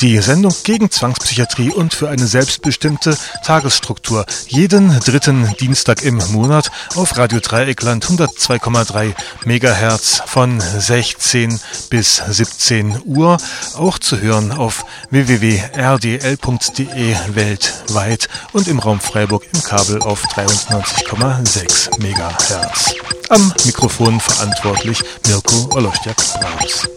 Die Sendung gegen Zwangspsychiatrie und für eine selbstbestimmte Tagesstruktur. Jeden dritten Dienstag im Monat auf Radio Dreieckland 102,3 Megahertz von 16 bis 17 Uhr. Auch zu hören auf www.rdl.de weltweit und im Raum Freiburg im Kabel auf 93,6 Megahertz. Am Mikrofon verantwortlich Mirko Olostjak-Brahms.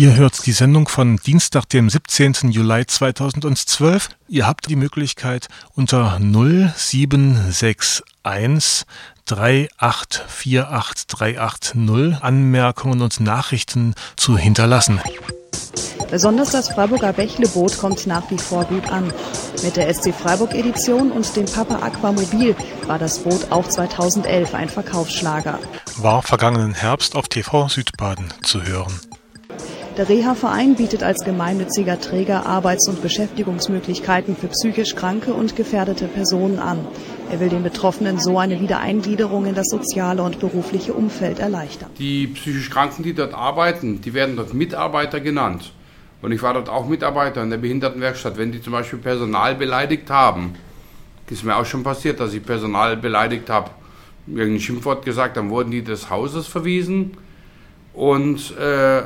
Ihr hört die Sendung von Dienstag, dem 17. Juli 2012. Ihr habt die Möglichkeit unter 0761 3848380 Anmerkungen und Nachrichten zu hinterlassen. Besonders das Freiburger Bächleboot kommt nach wie vor gut an. Mit der SC Freiburg Edition und dem Papa Aquamobil war das Boot auch 2011 ein Verkaufsschlager. War vergangenen Herbst auf TV Südbaden zu hören. Der Reha-Verein bietet als gemeinnütziger Träger Arbeits- und Beschäftigungsmöglichkeiten für psychisch kranke und gefährdete Personen an. Er will den Betroffenen so eine Wiedereingliederung in das soziale und berufliche Umfeld erleichtern. Die psychisch Kranken, die dort arbeiten, die werden dort Mitarbeiter genannt. Und ich war dort auch Mitarbeiter in der Behindertenwerkstatt. Wenn die zum Beispiel Personal beleidigt haben, ist mir auch schon passiert, dass ich Personal beleidigt habe, irgendein Schimpfwort gesagt, dann wurden die des Hauses verwiesen und äh,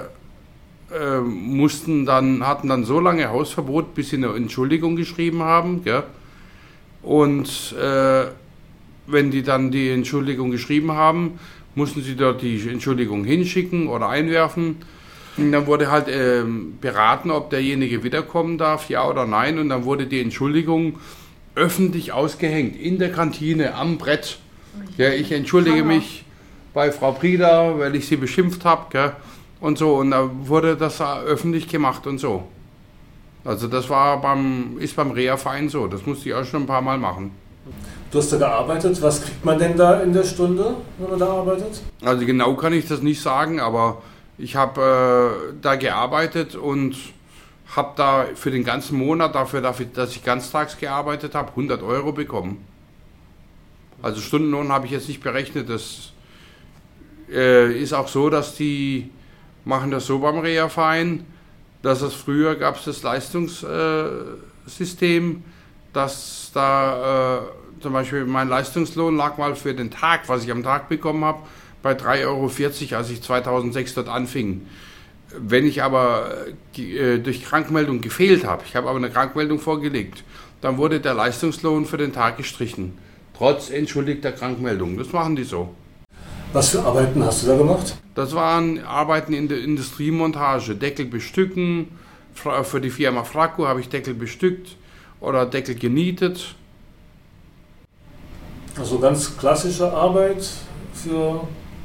äh, mussten dann, hatten dann so lange Hausverbot, bis sie eine Entschuldigung geschrieben haben. Gell? Und äh, wenn die dann die Entschuldigung geschrieben haben, mussten sie dort die Entschuldigung hinschicken oder einwerfen. Und dann wurde halt äh, beraten, ob derjenige wiederkommen darf, ja oder nein. Und dann wurde die Entschuldigung öffentlich ausgehängt in der Kantine am Brett. Ja, ich entschuldige mich bei Frau Prieder, weil ich sie beschimpft habe und so. Und da wurde das öffentlich gemacht und so. Also das war beim, ist beim Reha-Verein so. Das musste ich auch schon ein paar Mal machen. Du hast da gearbeitet. Was kriegt man denn da in der Stunde, wenn man da arbeitet? Also genau kann ich das nicht sagen, aber ich habe äh, da gearbeitet und habe da für den ganzen Monat, dafür, dafür dass ich ganztags gearbeitet habe, 100 Euro bekommen. Also Stundenlohn habe ich jetzt nicht berechnet. Das äh, ist auch so, dass die machen das so beim Reha-Verein, dass es früher gab es das Leistungssystem, dass da äh, zum Beispiel mein Leistungslohn lag mal für den Tag, was ich am Tag bekommen habe, bei 3,40 Euro, als ich 2006 dort anfing. Wenn ich aber äh, durch Krankmeldung gefehlt habe, ich habe aber eine Krankmeldung vorgelegt, dann wurde der Leistungslohn für den Tag gestrichen. Trotz entschuldigter Krankmeldung. Das machen die so. Was für Arbeiten hast du da gemacht? Das waren Arbeiten in der Industriemontage. Deckel bestücken. Für die Firma Fracco habe ich Deckel bestückt oder Deckel genietet. Also ganz klassische Arbeit für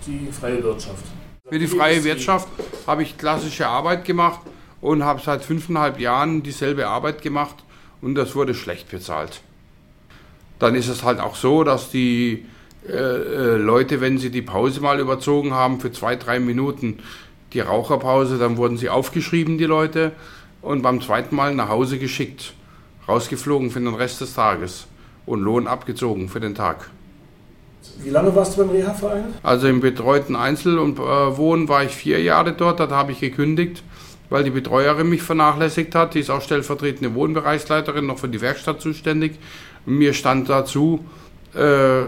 die freie Wirtschaft. Für die freie Wirtschaft habe ich klassische Arbeit gemacht und habe seit fünfeinhalb Jahren dieselbe Arbeit gemacht und das wurde schlecht bezahlt. Dann ist es halt auch so, dass die äh, äh, Leute, wenn sie die Pause mal überzogen haben für zwei, drei Minuten, die Raucherpause, dann wurden sie aufgeschrieben, die Leute, und beim zweiten Mal nach Hause geschickt, rausgeflogen für den Rest des Tages und Lohn abgezogen für den Tag. Wie lange warst du beim Reha-Verein? Also im betreuten Einzel- und äh, Wohnen war ich vier Jahre dort, da habe ich gekündigt, weil die Betreuerin mich vernachlässigt hat. Die ist auch stellvertretende Wohnbereichsleiterin, noch für die Werkstatt zuständig. Und mir stand dazu, äh,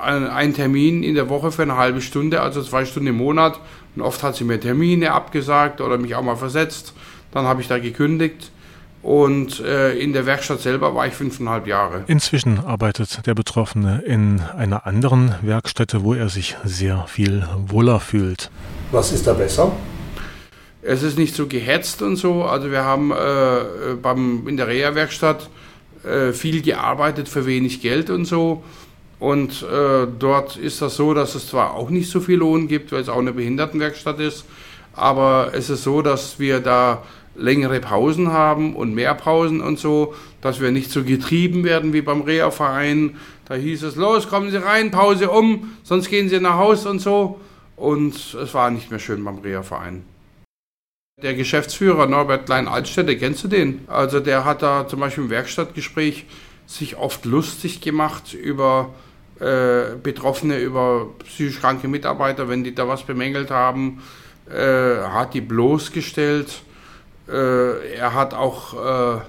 einen Termin in der Woche für eine halbe Stunde, also zwei Stunden im Monat. Und oft hat sie mir Termine abgesagt oder mich auch mal versetzt. Dann habe ich da gekündigt. Und äh, in der Werkstatt selber war ich fünfeinhalb Jahre. Inzwischen arbeitet der Betroffene in einer anderen Werkstätte, wo er sich sehr viel wohler fühlt. Was ist da besser? Es ist nicht so gehetzt und so. Also wir haben äh, beim, in der Reha-Werkstatt äh, viel gearbeitet für wenig Geld und so. Und äh, dort ist das so, dass es zwar auch nicht so viel Lohn gibt, weil es auch eine Behindertenwerkstatt ist, aber es ist so, dass wir da längere Pausen haben und mehr Pausen und so, dass wir nicht so getrieben werden wie beim Reha-Verein. Da hieß es, los, kommen Sie rein, Pause um, sonst gehen Sie nach Haus und so. Und es war nicht mehr schön beim Reha-Verein. Der Geschäftsführer Norbert Klein-Altstädte, kennst du den? Also der hat da zum Beispiel im Werkstattgespräch sich oft lustig gemacht über äh, Betroffene, über psychisch kranke Mitarbeiter, wenn die da was bemängelt haben, äh, hat die bloßgestellt. Äh, er hat auch äh,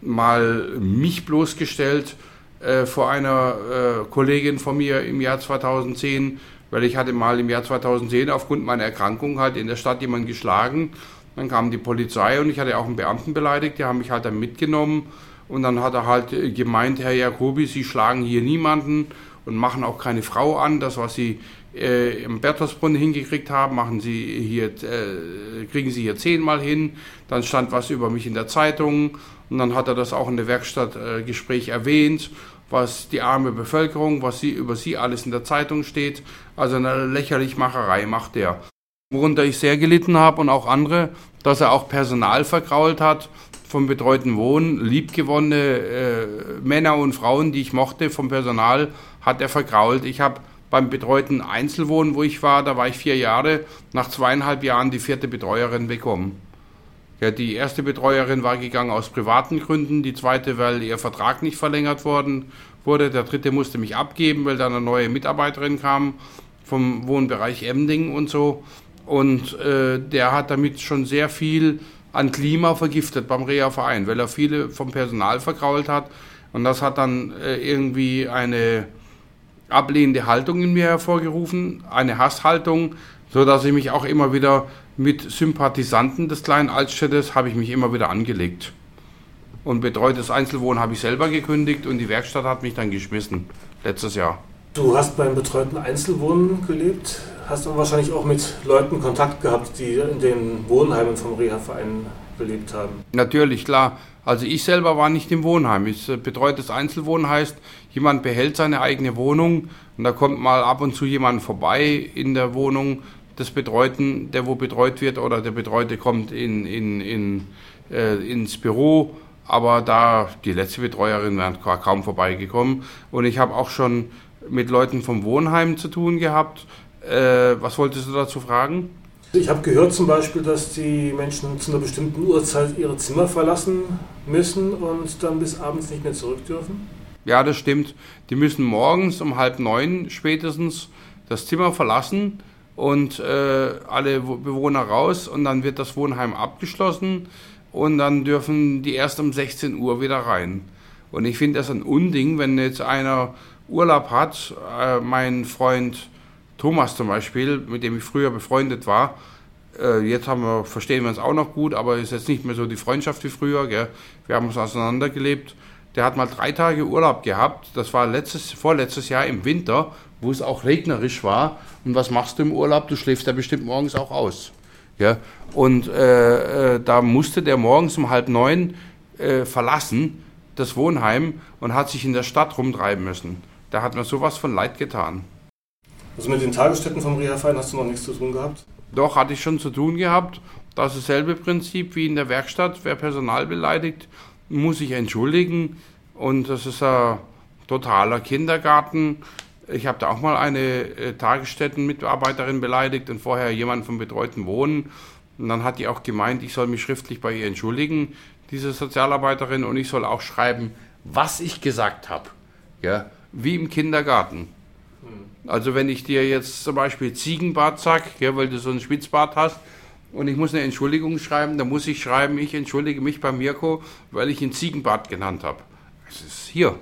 mal mich bloßgestellt äh, vor einer Kollegin von mir im Jahr 2010, weil ich hatte mal im Jahr 2010 aufgrund meiner Erkrankung halt in der Stadt jemanden geschlagen. Dann kam die Polizei und ich hatte auch einen Beamten beleidigt, die haben mich halt dann mitgenommen und dann hat er halt äh, gemeint, Herr Jacobi, Sie schlagen hier niemanden und machen auch keine Frau an. Das, was Sie äh, im Bertelsbrunn hingekriegt haben, machen Sie hier, äh, kriegen Sie hier zehnmal hin. Dann stand was über mich in der Zeitung und dann hat er das auch in der Werkstattgespräch äh, erwähnt, was die arme Bevölkerung, was sie, über Sie alles in der Zeitung steht. Also eine Lächerlichmacherei macht er. Worunter ich sehr gelitten habe und auch andere, dass er auch Personal vergrault hat vom betreuten Wohnen, liebgewonnene äh, Männer und Frauen, die ich mochte, vom Personal, hat er vergrault. Ich habe beim betreuten Einzelwohnen, wo ich war, da war ich vier Jahre, nach zweieinhalb Jahren die vierte Betreuerin bekommen. Ja, die erste Betreuerin war gegangen aus privaten Gründen, die zweite, weil ihr Vertrag nicht verlängert worden wurde, der dritte musste mich abgeben, weil da eine neue Mitarbeiterin kam vom Wohnbereich Emding und so. Und äh, der hat damit schon sehr viel an Klima vergiftet beim Reha-Verein, weil er viele vom Personal verkrault hat. Und das hat dann äh, irgendwie eine ablehnende Haltung in mir hervorgerufen, eine Hasshaltung, so dass ich mich auch immer wieder mit Sympathisanten des kleinen Altstädtes habe ich mich immer wieder angelegt. Und betreutes Einzelwohnen habe ich selber gekündigt und die Werkstatt hat mich dann geschmissen letztes Jahr. Du hast beim betreuten Einzelwohnen gelebt, hast aber wahrscheinlich auch mit Leuten Kontakt gehabt, die in den Wohnheimen vom Reha-Verein gelebt haben. Natürlich, klar. Also ich selber war nicht im Wohnheim. Ich, äh, betreutes Einzelwohnen heißt, jemand behält seine eigene Wohnung und da kommt mal ab und zu jemand vorbei in der Wohnung des Betreuten, der wo betreut wird oder der Betreute kommt in, in, in, äh, ins Büro. Aber da die letzte Betreuerin wäre kaum vorbeigekommen und ich habe auch schon mit Leuten vom Wohnheim zu tun gehabt. Äh, was wolltest du dazu fragen? Ich habe gehört zum Beispiel, dass die Menschen zu einer bestimmten Uhrzeit ihre Zimmer verlassen müssen und dann bis abends nicht mehr zurück dürfen. Ja, das stimmt. Die müssen morgens um halb neun spätestens das Zimmer verlassen und äh, alle Bewohner raus und dann wird das Wohnheim abgeschlossen und dann dürfen die erst um 16 Uhr wieder rein. Und ich finde das ein Unding, wenn jetzt einer Urlaub hat, äh, mein Freund Thomas zum Beispiel, mit dem ich früher befreundet war, äh, jetzt haben wir, verstehen wir uns auch noch gut, aber ist jetzt nicht mehr so die Freundschaft wie früher. Gell? Wir haben uns auseinandergelebt. Der hat mal drei Tage Urlaub gehabt. Das war letztes, vorletztes Jahr im Winter, wo es auch regnerisch war. Und was machst du im Urlaub? Du schläfst ja bestimmt morgens auch aus. Ja? Und äh, äh, da musste der morgens um halb neun äh, verlassen, das Wohnheim, und hat sich in der Stadt rumtreiben müssen. Da hat mir sowas von leid getan. Also mit den Tagesstätten vom Reha-Verein hast du noch nichts zu tun gehabt? Doch, hatte ich schon zu tun gehabt. Das ist dasselbe Prinzip wie in der Werkstatt. Wer Personal beleidigt, muss sich entschuldigen. Und das ist ein totaler Kindergarten. Ich habe da auch mal eine äh, Tagesstättenmitarbeiterin beleidigt und vorher jemand vom betreuten Wohnen. Und dann hat die auch gemeint, ich soll mich schriftlich bei ihr entschuldigen, diese Sozialarbeiterin, und ich soll auch schreiben, was ich gesagt habe. Ja, wie im Kindergarten. Also wenn ich dir jetzt zum Beispiel Ziegenbart sag, ja, weil du so einen Spitzbart hast, und ich muss eine Entschuldigung schreiben, dann muss ich schreiben, ich entschuldige mich bei Mirko, weil ich ihn Ziegenbart genannt habe. Es ist hier.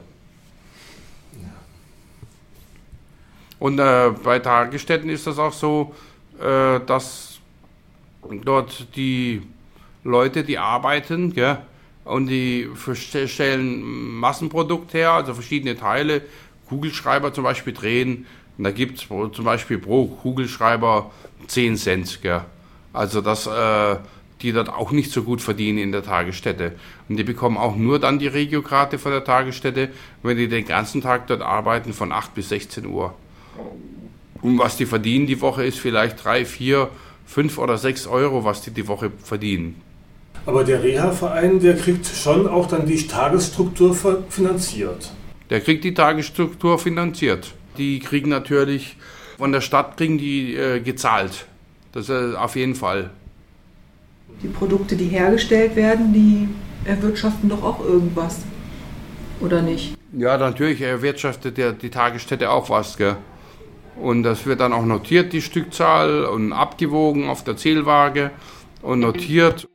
Und äh, bei Tagesstätten ist das auch so, äh, dass dort die Leute, die arbeiten, ja, und die stellen Massenprodukt her, also verschiedene Teile, Kugelschreiber zum Beispiel drehen. Und da gibt es zum Beispiel pro Kugelschreiber 10 Cent. Gell? Also dass äh, die dort auch nicht so gut verdienen in der Tagesstätte. Und die bekommen auch nur dann die Regiokarte von der Tagesstätte, wenn die den ganzen Tag dort arbeiten von 8 bis 16 Uhr. Und was die verdienen die Woche ist vielleicht 3, 4, 5 oder 6 Euro, was die die Woche verdienen. Aber der Reha-Verein, der kriegt schon auch dann die Tagesstruktur finanziert. Der kriegt die Tagesstruktur finanziert. Die kriegen natürlich von der Stadt kriegen die äh, gezahlt. Das ist auf jeden Fall. Die Produkte, die hergestellt werden, die erwirtschaften doch auch irgendwas. Oder nicht? Ja, natürlich erwirtschaftet der, die Tagesstätte auch was. Gell? Und das wird dann auch notiert, die Stückzahl, und abgewogen auf der Zählwaage und notiert.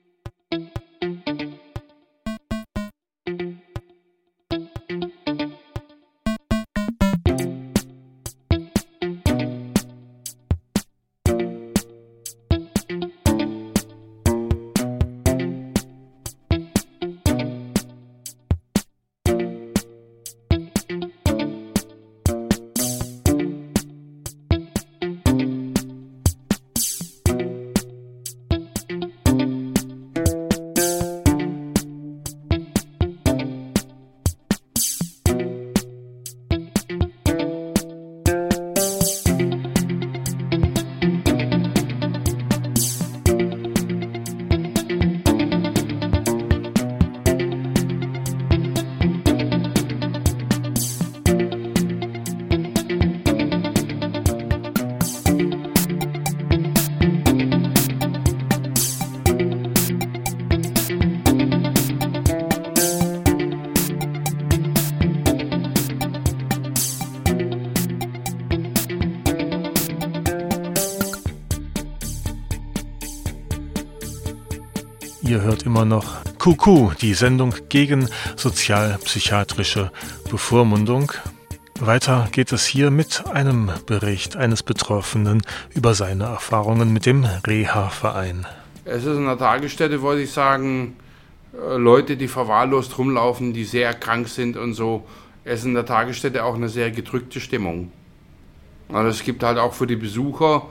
Kuku, die Sendung gegen sozialpsychiatrische Bevormundung. Weiter geht es hier mit einem Bericht eines Betroffenen über seine Erfahrungen mit dem Reha-Verein. Es ist in der Tagesstätte, wollte ich sagen, äh, Leute, die verwahrlost rumlaufen, die sehr krank sind und so. Es ist in der Tagesstätte auch eine sehr gedrückte Stimmung. Es gibt halt auch für die Besucher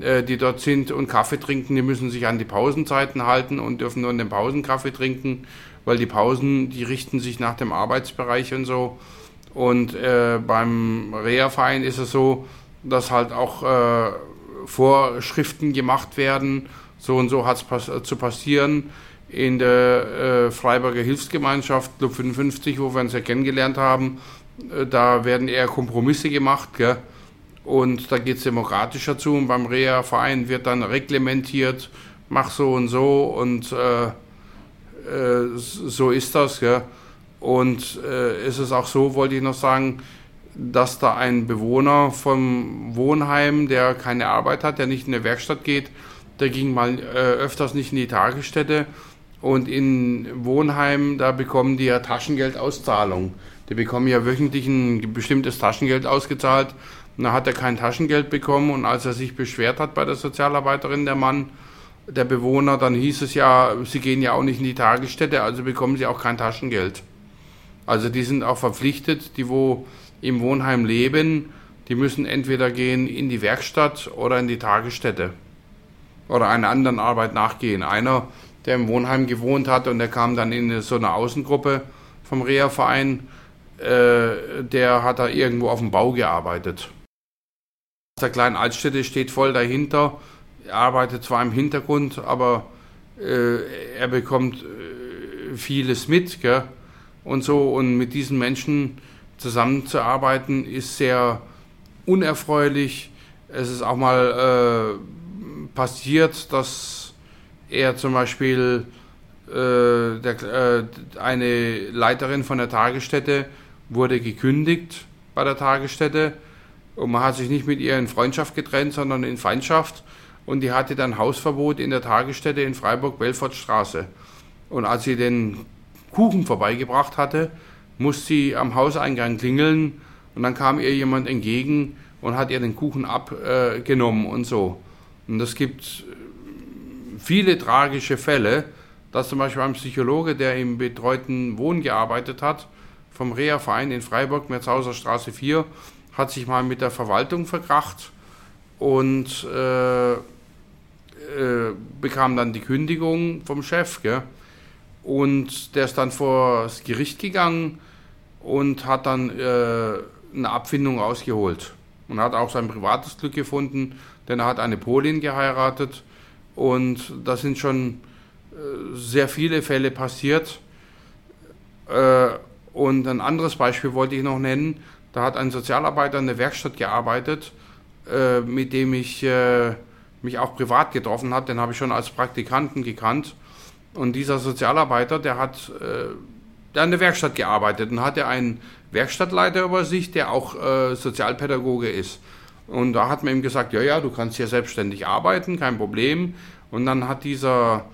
die dort sind und Kaffee trinken, die müssen sich an die Pausenzeiten halten und dürfen nur in den Pausen Kaffee trinken, weil die Pausen, die richten sich nach dem Arbeitsbereich und so. Und äh, beim Reha-Verein ist es so, dass halt auch äh, Vorschriften gemacht werden, so und so hat es pass zu passieren. In der äh, Freiburger Hilfsgemeinschaft Club 55, wo wir uns ja kennengelernt haben, äh, da werden eher Kompromisse gemacht. Gell? Und da geht es demokratischer zu und beim Reha-Verein wird dann reglementiert, mach so und so und äh, äh, so ist das. Ja. Und äh, ist es auch so, wollte ich noch sagen, dass da ein Bewohner vom Wohnheim, der keine Arbeit hat, der nicht in eine Werkstatt geht, der ging mal äh, öfters nicht in die Tagesstätte und in Wohnheim, da bekommen die ja Taschengeldauszahlung. Die bekommen ja wöchentlich ein bestimmtes Taschengeld ausgezahlt da hat er kein Taschengeld bekommen und als er sich beschwert hat bei der Sozialarbeiterin, der Mann, der Bewohner, dann hieß es ja, sie gehen ja auch nicht in die Tagesstätte, also bekommen sie auch kein Taschengeld. Also die sind auch verpflichtet, die wo im Wohnheim leben, die müssen entweder gehen in die Werkstatt oder in die Tagesstätte oder einer anderen Arbeit nachgehen. Einer, der im Wohnheim gewohnt hat und der kam dann in so eine Außengruppe vom Reha-Verein, äh, der hat da irgendwo auf dem Bau gearbeitet. Der kleinen Altstädte steht voll dahinter. Er arbeitet zwar im Hintergrund, aber äh, er bekommt äh, vieles mit. Gell? Und so, und mit diesen Menschen zusammenzuarbeiten, ist sehr unerfreulich. Es ist auch mal äh, passiert, dass er zum Beispiel äh, der, äh, eine Leiterin von der Tagesstätte wurde gekündigt bei der Tagesstätte und man hat sich nicht mit ihr in Freundschaft getrennt, sondern in Feindschaft. Und die hatte dann Hausverbot in der Tagesstätte in Freiburg-Belfortstraße. Und als sie den Kuchen vorbeigebracht hatte, musste sie am Hauseingang klingeln. Und dann kam ihr jemand entgegen und hat ihr den Kuchen abgenommen und so. Und es gibt viele tragische Fälle, dass zum Beispiel ein Psychologe, der im betreuten Wohnen gearbeitet hat, vom Reha-Verein in Freiburg, Merzhauser Straße 4, hat sich mal mit der Verwaltung verkracht und äh, äh, bekam dann die Kündigung vom Chef. Gell? Und der ist dann vor das Gericht gegangen und hat dann äh, eine Abfindung rausgeholt. Und hat auch sein privates Glück gefunden, denn er hat eine Polin geheiratet. Und da sind schon äh, sehr viele Fälle passiert. Äh, und ein anderes Beispiel wollte ich noch nennen. Da hat ein Sozialarbeiter in der Werkstatt gearbeitet, äh, mit dem ich äh, mich auch privat getroffen habe. Den habe ich schon als Praktikanten gekannt. Und dieser Sozialarbeiter, der hat äh, der an der Werkstatt gearbeitet und hatte einen Werkstattleiter über sich, der auch äh, Sozialpädagoge ist. Und da hat man ihm gesagt, ja, ja, du kannst hier selbstständig arbeiten, kein Problem. Und dann hat dieser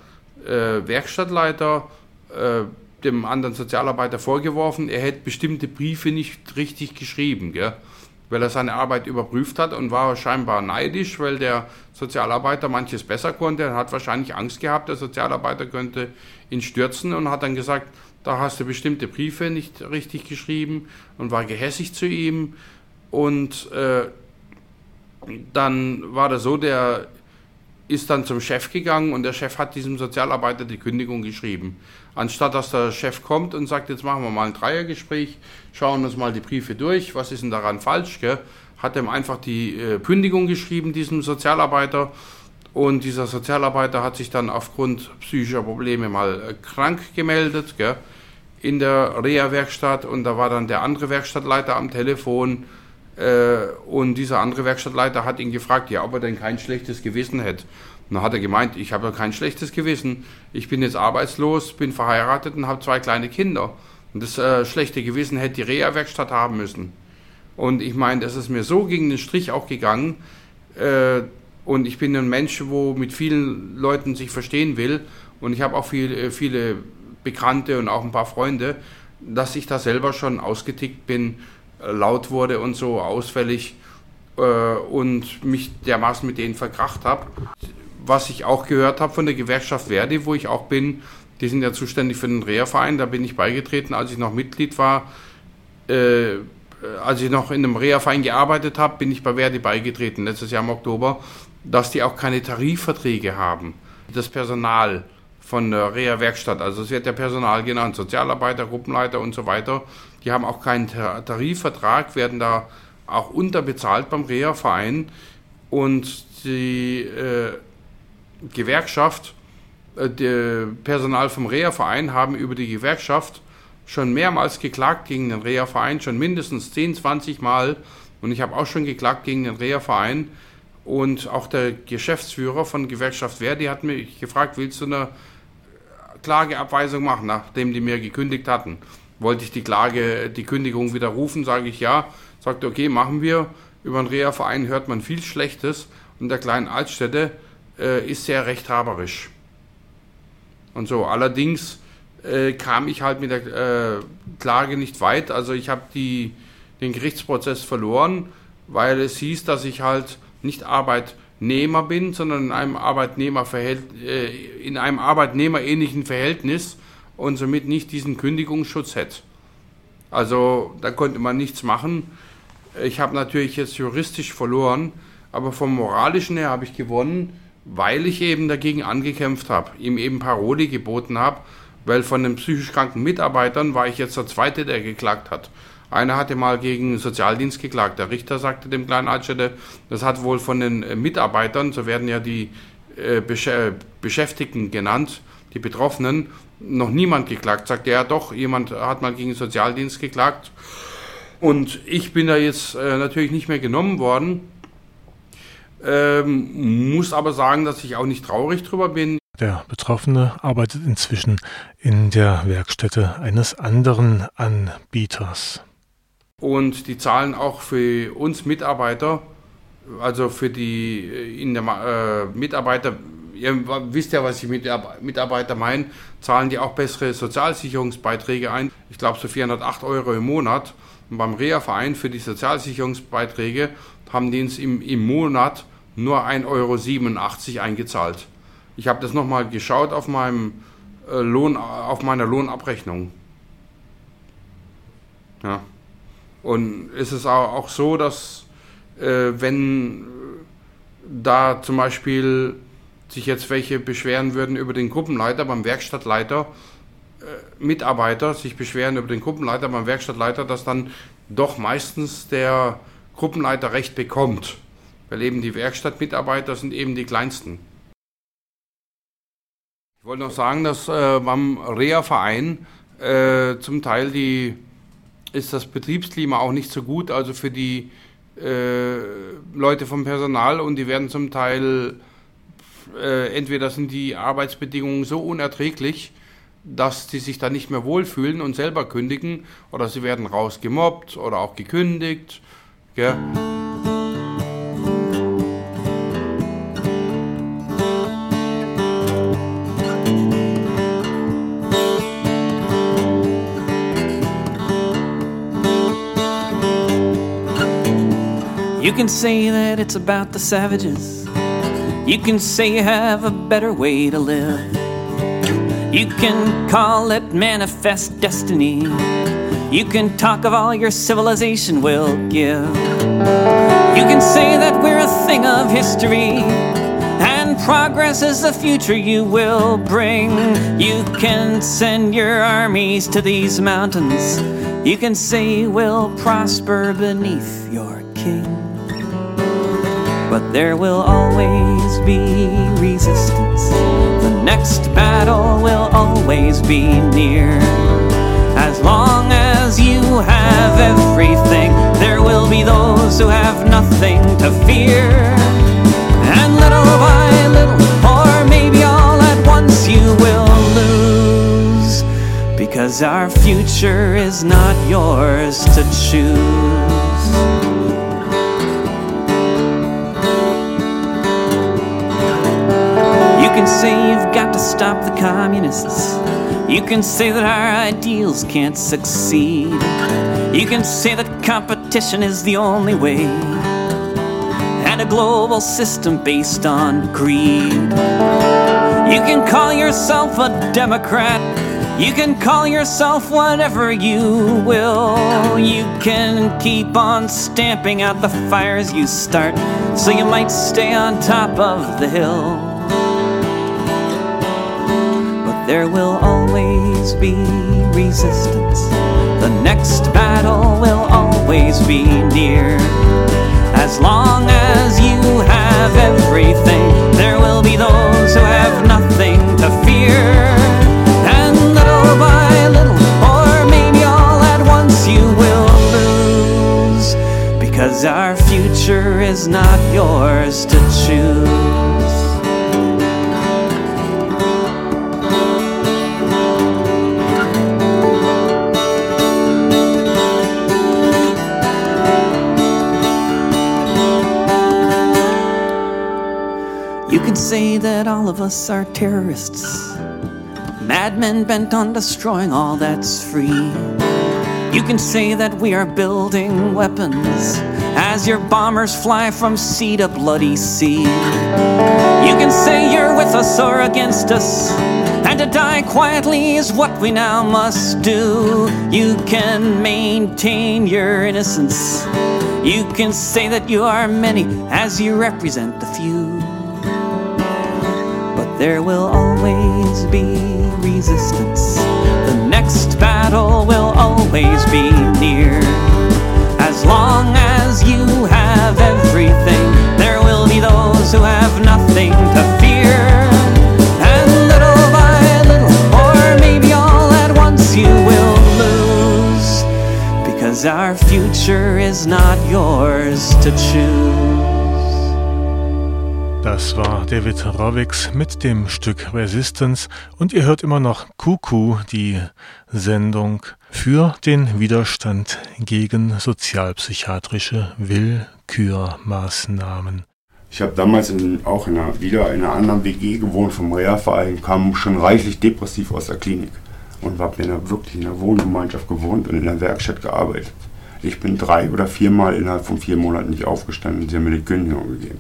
äh, Werkstattleiter äh, dem anderen Sozialarbeiter vorgeworfen, er hätte bestimmte Briefe nicht richtig geschrieben, gell? weil er seine Arbeit überprüft hat und war scheinbar neidisch, weil der Sozialarbeiter manches besser konnte. Er hat wahrscheinlich Angst gehabt, der Sozialarbeiter könnte ihn stürzen und hat dann gesagt, da hast du bestimmte Briefe nicht richtig geschrieben und war gehässig zu ihm. Und äh, dann war das so, der ist dann zum Chef gegangen und der Chef hat diesem Sozialarbeiter die Kündigung geschrieben. Anstatt dass der Chef kommt und sagt, jetzt machen wir mal ein Dreiergespräch, schauen uns mal die Briefe durch, was ist denn daran falsch, gell? hat ihm einfach die äh, Kündigung geschrieben, diesem Sozialarbeiter. Und dieser Sozialarbeiter hat sich dann aufgrund psychischer Probleme mal äh, krank gemeldet gell? in der Reha-Werkstatt und da war dann der andere Werkstattleiter am Telefon und dieser andere Werkstattleiter hat ihn gefragt, ja, ob er denn kein schlechtes Gewissen hätte. Und dann hat er gemeint, ich habe ja kein schlechtes Gewissen. Ich bin jetzt arbeitslos, bin verheiratet und habe zwei kleine Kinder. Und das äh, schlechte Gewissen hätte die Reha-Werkstatt haben müssen. Und ich meine, das ist mir so gegen den Strich auch gegangen. Äh, und ich bin ein Mensch, wo mit vielen Leuten sich verstehen will. Und ich habe auch viel, äh, viele Bekannte und auch ein paar Freunde, dass ich da selber schon ausgetickt bin laut wurde und so ausfällig äh, und mich dermaßen mit denen verkracht habe. Was ich auch gehört habe von der Gewerkschaft Verdi, wo ich auch bin, die sind ja zuständig für den Reha-Verein, da bin ich beigetreten, als ich noch Mitglied war. Äh, als ich noch in einem Reha-Verein gearbeitet habe, bin ich bei Verdi beigetreten, letztes Jahr im Oktober, dass die auch keine Tarifverträge haben. Das Personal von der Reha-Werkstatt, also es wird ja Personal genannt, Sozialarbeiter, Gruppenleiter und so weiter, die haben auch keinen Tarifvertrag, werden da auch unterbezahlt beim Reha-Verein und die äh, Gewerkschaft, äh, der Personal vom Reha-Verein haben über die Gewerkschaft schon mehrmals geklagt gegen den Reha-Verein, schon mindestens 10, 20 Mal. Und ich habe auch schon geklagt gegen den Reha-Verein. Und auch der Geschäftsführer von Gewerkschaft Verdi hat mich gefragt, willst du eine Klageabweisung machen, nachdem die mir gekündigt hatten? Wollte ich die Klage, die Kündigung widerrufen, sage ich ja. Sagt, okay, machen wir. Über den Reha-Verein hört man viel Schlechtes und der kleinen Altstädte äh, ist sehr rechthaberisch. Und so, allerdings äh, kam ich halt mit der äh, Klage nicht weit. Also ich habe den Gerichtsprozess verloren, weil es hieß, dass ich halt nicht Arbeitnehmer bin, sondern in einem, Arbeitnehmerverhält, äh, in einem arbeitnehmerähnlichen Verhältnis und somit nicht diesen Kündigungsschutz hätte. Also da konnte man nichts machen. Ich habe natürlich jetzt juristisch verloren, aber vom moralischen her habe ich gewonnen, weil ich eben dagegen angekämpft habe, ihm eben Paroli geboten habe, weil von den psychisch kranken Mitarbeitern war ich jetzt der Zweite, der geklagt hat. Einer hatte mal gegen Sozialdienst geklagt. Der Richter sagte dem kleinen Altstädte, das hat wohl von den Mitarbeitern, so werden ja die äh, Beschäftigten genannt, die Betroffenen, noch niemand geklagt. Sagt er, ja doch, jemand hat mal gegen den Sozialdienst geklagt. Und ich bin da jetzt äh, natürlich nicht mehr genommen worden. Ähm, muss aber sagen, dass ich auch nicht traurig drüber bin. Der Betroffene arbeitet inzwischen in der Werkstätte eines anderen Anbieters. Und die zahlen auch für uns Mitarbeiter, also für die äh, in der äh, Mitarbeiter ihr wisst ja, was ich mit Mitarbeiter meine, zahlen die auch bessere Sozialsicherungsbeiträge ein. Ich glaube so 408 Euro im Monat. Und beim Reha-Verein für die Sozialsicherungsbeiträge haben die uns im, im Monat nur 1,87 Euro eingezahlt. Ich habe das nochmal geschaut auf, meinem, äh, Lohn, auf meiner Lohnabrechnung. Ja. Und es ist auch, auch so, dass äh, wenn da zum Beispiel sich jetzt welche beschweren würden über den Gruppenleiter beim Werkstattleiter, äh, Mitarbeiter sich beschweren über den Gruppenleiter beim Werkstattleiter, dass dann doch meistens der Gruppenleiter Recht bekommt, weil eben die Werkstattmitarbeiter sind eben die kleinsten. Ich wollte noch sagen, dass äh, beim Reha-Verein äh, zum Teil die, ist das Betriebsklima auch nicht so gut, also für die äh, Leute vom Personal und die werden zum Teil äh, entweder sind die Arbeitsbedingungen so unerträglich, dass die sich da nicht mehr wohlfühlen und selber kündigen oder sie werden rausgemobbt oder auch gekündigt. Gell? You can say that it's about the savages. You can say you have a better way to live. You can call it manifest destiny. You can talk of all your civilization will give. You can say that we're a thing of history. And progress is the future you will bring. You can send your armies to these mountains. You can say we'll prosper beneath your king. But there will always be resistance. The next battle will always be near. As long as you have everything, there will be those who have nothing to fear. And little by little, or maybe all at once, you will lose. Because our future is not yours to choose. You can say you've got to stop the communists. You can say that our ideals can't succeed. You can say that competition is the only way. And a global system based on greed. You can call yourself a Democrat. You can call yourself whatever you will. You can keep on stamping out the fires you start so you might stay on top of the hill. There will always be resistance. The next battle will always be near. As long as you have everything, there will be those who have nothing to fear. And little by little, or maybe all at once, you will lose. Because our future is not yours to choose. You can say that all of us are terrorists, madmen bent on destroying all that's free. You can say that we are building weapons as your bombers fly from sea to bloody sea. You can say you're with us or against us, and to die quietly is what we now must do. You can maintain your innocence. You can say that you are many as you represent the few. There will always be resistance. The next battle will always be near. As long as you have everything, there will be those who have nothing to fear. And little by little, or maybe all at once, you will lose. Because our future is not yours to choose. Das war David Rovix mit dem Stück Resistance und ihr hört immer noch Kuku, die Sendung für den Widerstand gegen sozialpsychiatrische Willkürmaßnahmen. Ich habe damals in, auch in einer, wieder in einer anderen WG gewohnt vom Reha-Verein, kam schon reichlich depressiv aus der Klinik und habe in einer, wirklich in einer Wohngemeinschaft gewohnt und in der Werkstatt gearbeitet. Ich bin drei oder viermal innerhalb von vier Monaten nicht aufgestanden und sie haben mir die Kündigung gegeben.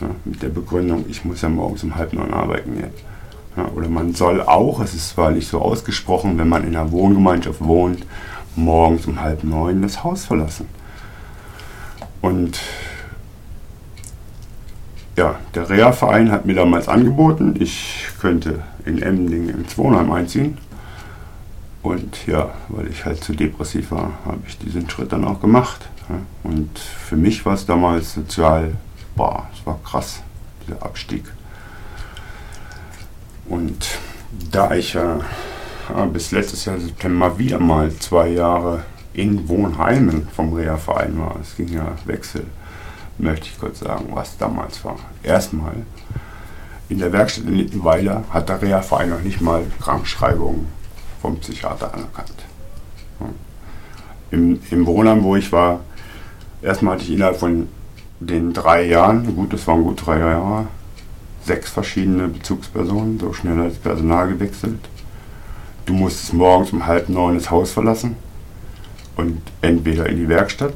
Ja, mit der Begründung, ich muss ja morgens um halb neun arbeiten gehen. Ja, oder man soll auch, es ist zwar nicht so ausgesprochen, wenn man in einer Wohngemeinschaft wohnt, morgens um halb neun das Haus verlassen. Und ja, der Reha-Verein hat mir damals angeboten, ich könnte in Emmendingen ins Wohnheim einziehen. Und ja, weil ich halt zu depressiv war, habe ich diesen Schritt dann auch gemacht. Und für mich war es damals sozial, boah, es war krass, dieser Abstieg. Und da ich ja bis letztes Jahr September wieder mal zwei Jahre in Wohnheimen vom Reha-Verein war, es ging ja Wechsel, möchte ich kurz sagen, was damals war. Erstmal, in der Werkstatt in Littenweiler hat der Reha-Verein noch nicht mal Krankschreibungen vom Psychiater anerkannt. Ja. Im, Im Wohnheim, wo ich war, erstmal hatte ich innerhalb von den drei Jahren, gut, das waren gut drei Jahre, sechs verschiedene Bezugspersonen, so schnell als Personal gewechselt. Du musstest morgens um halb neun das Haus verlassen und entweder in die Werkstatt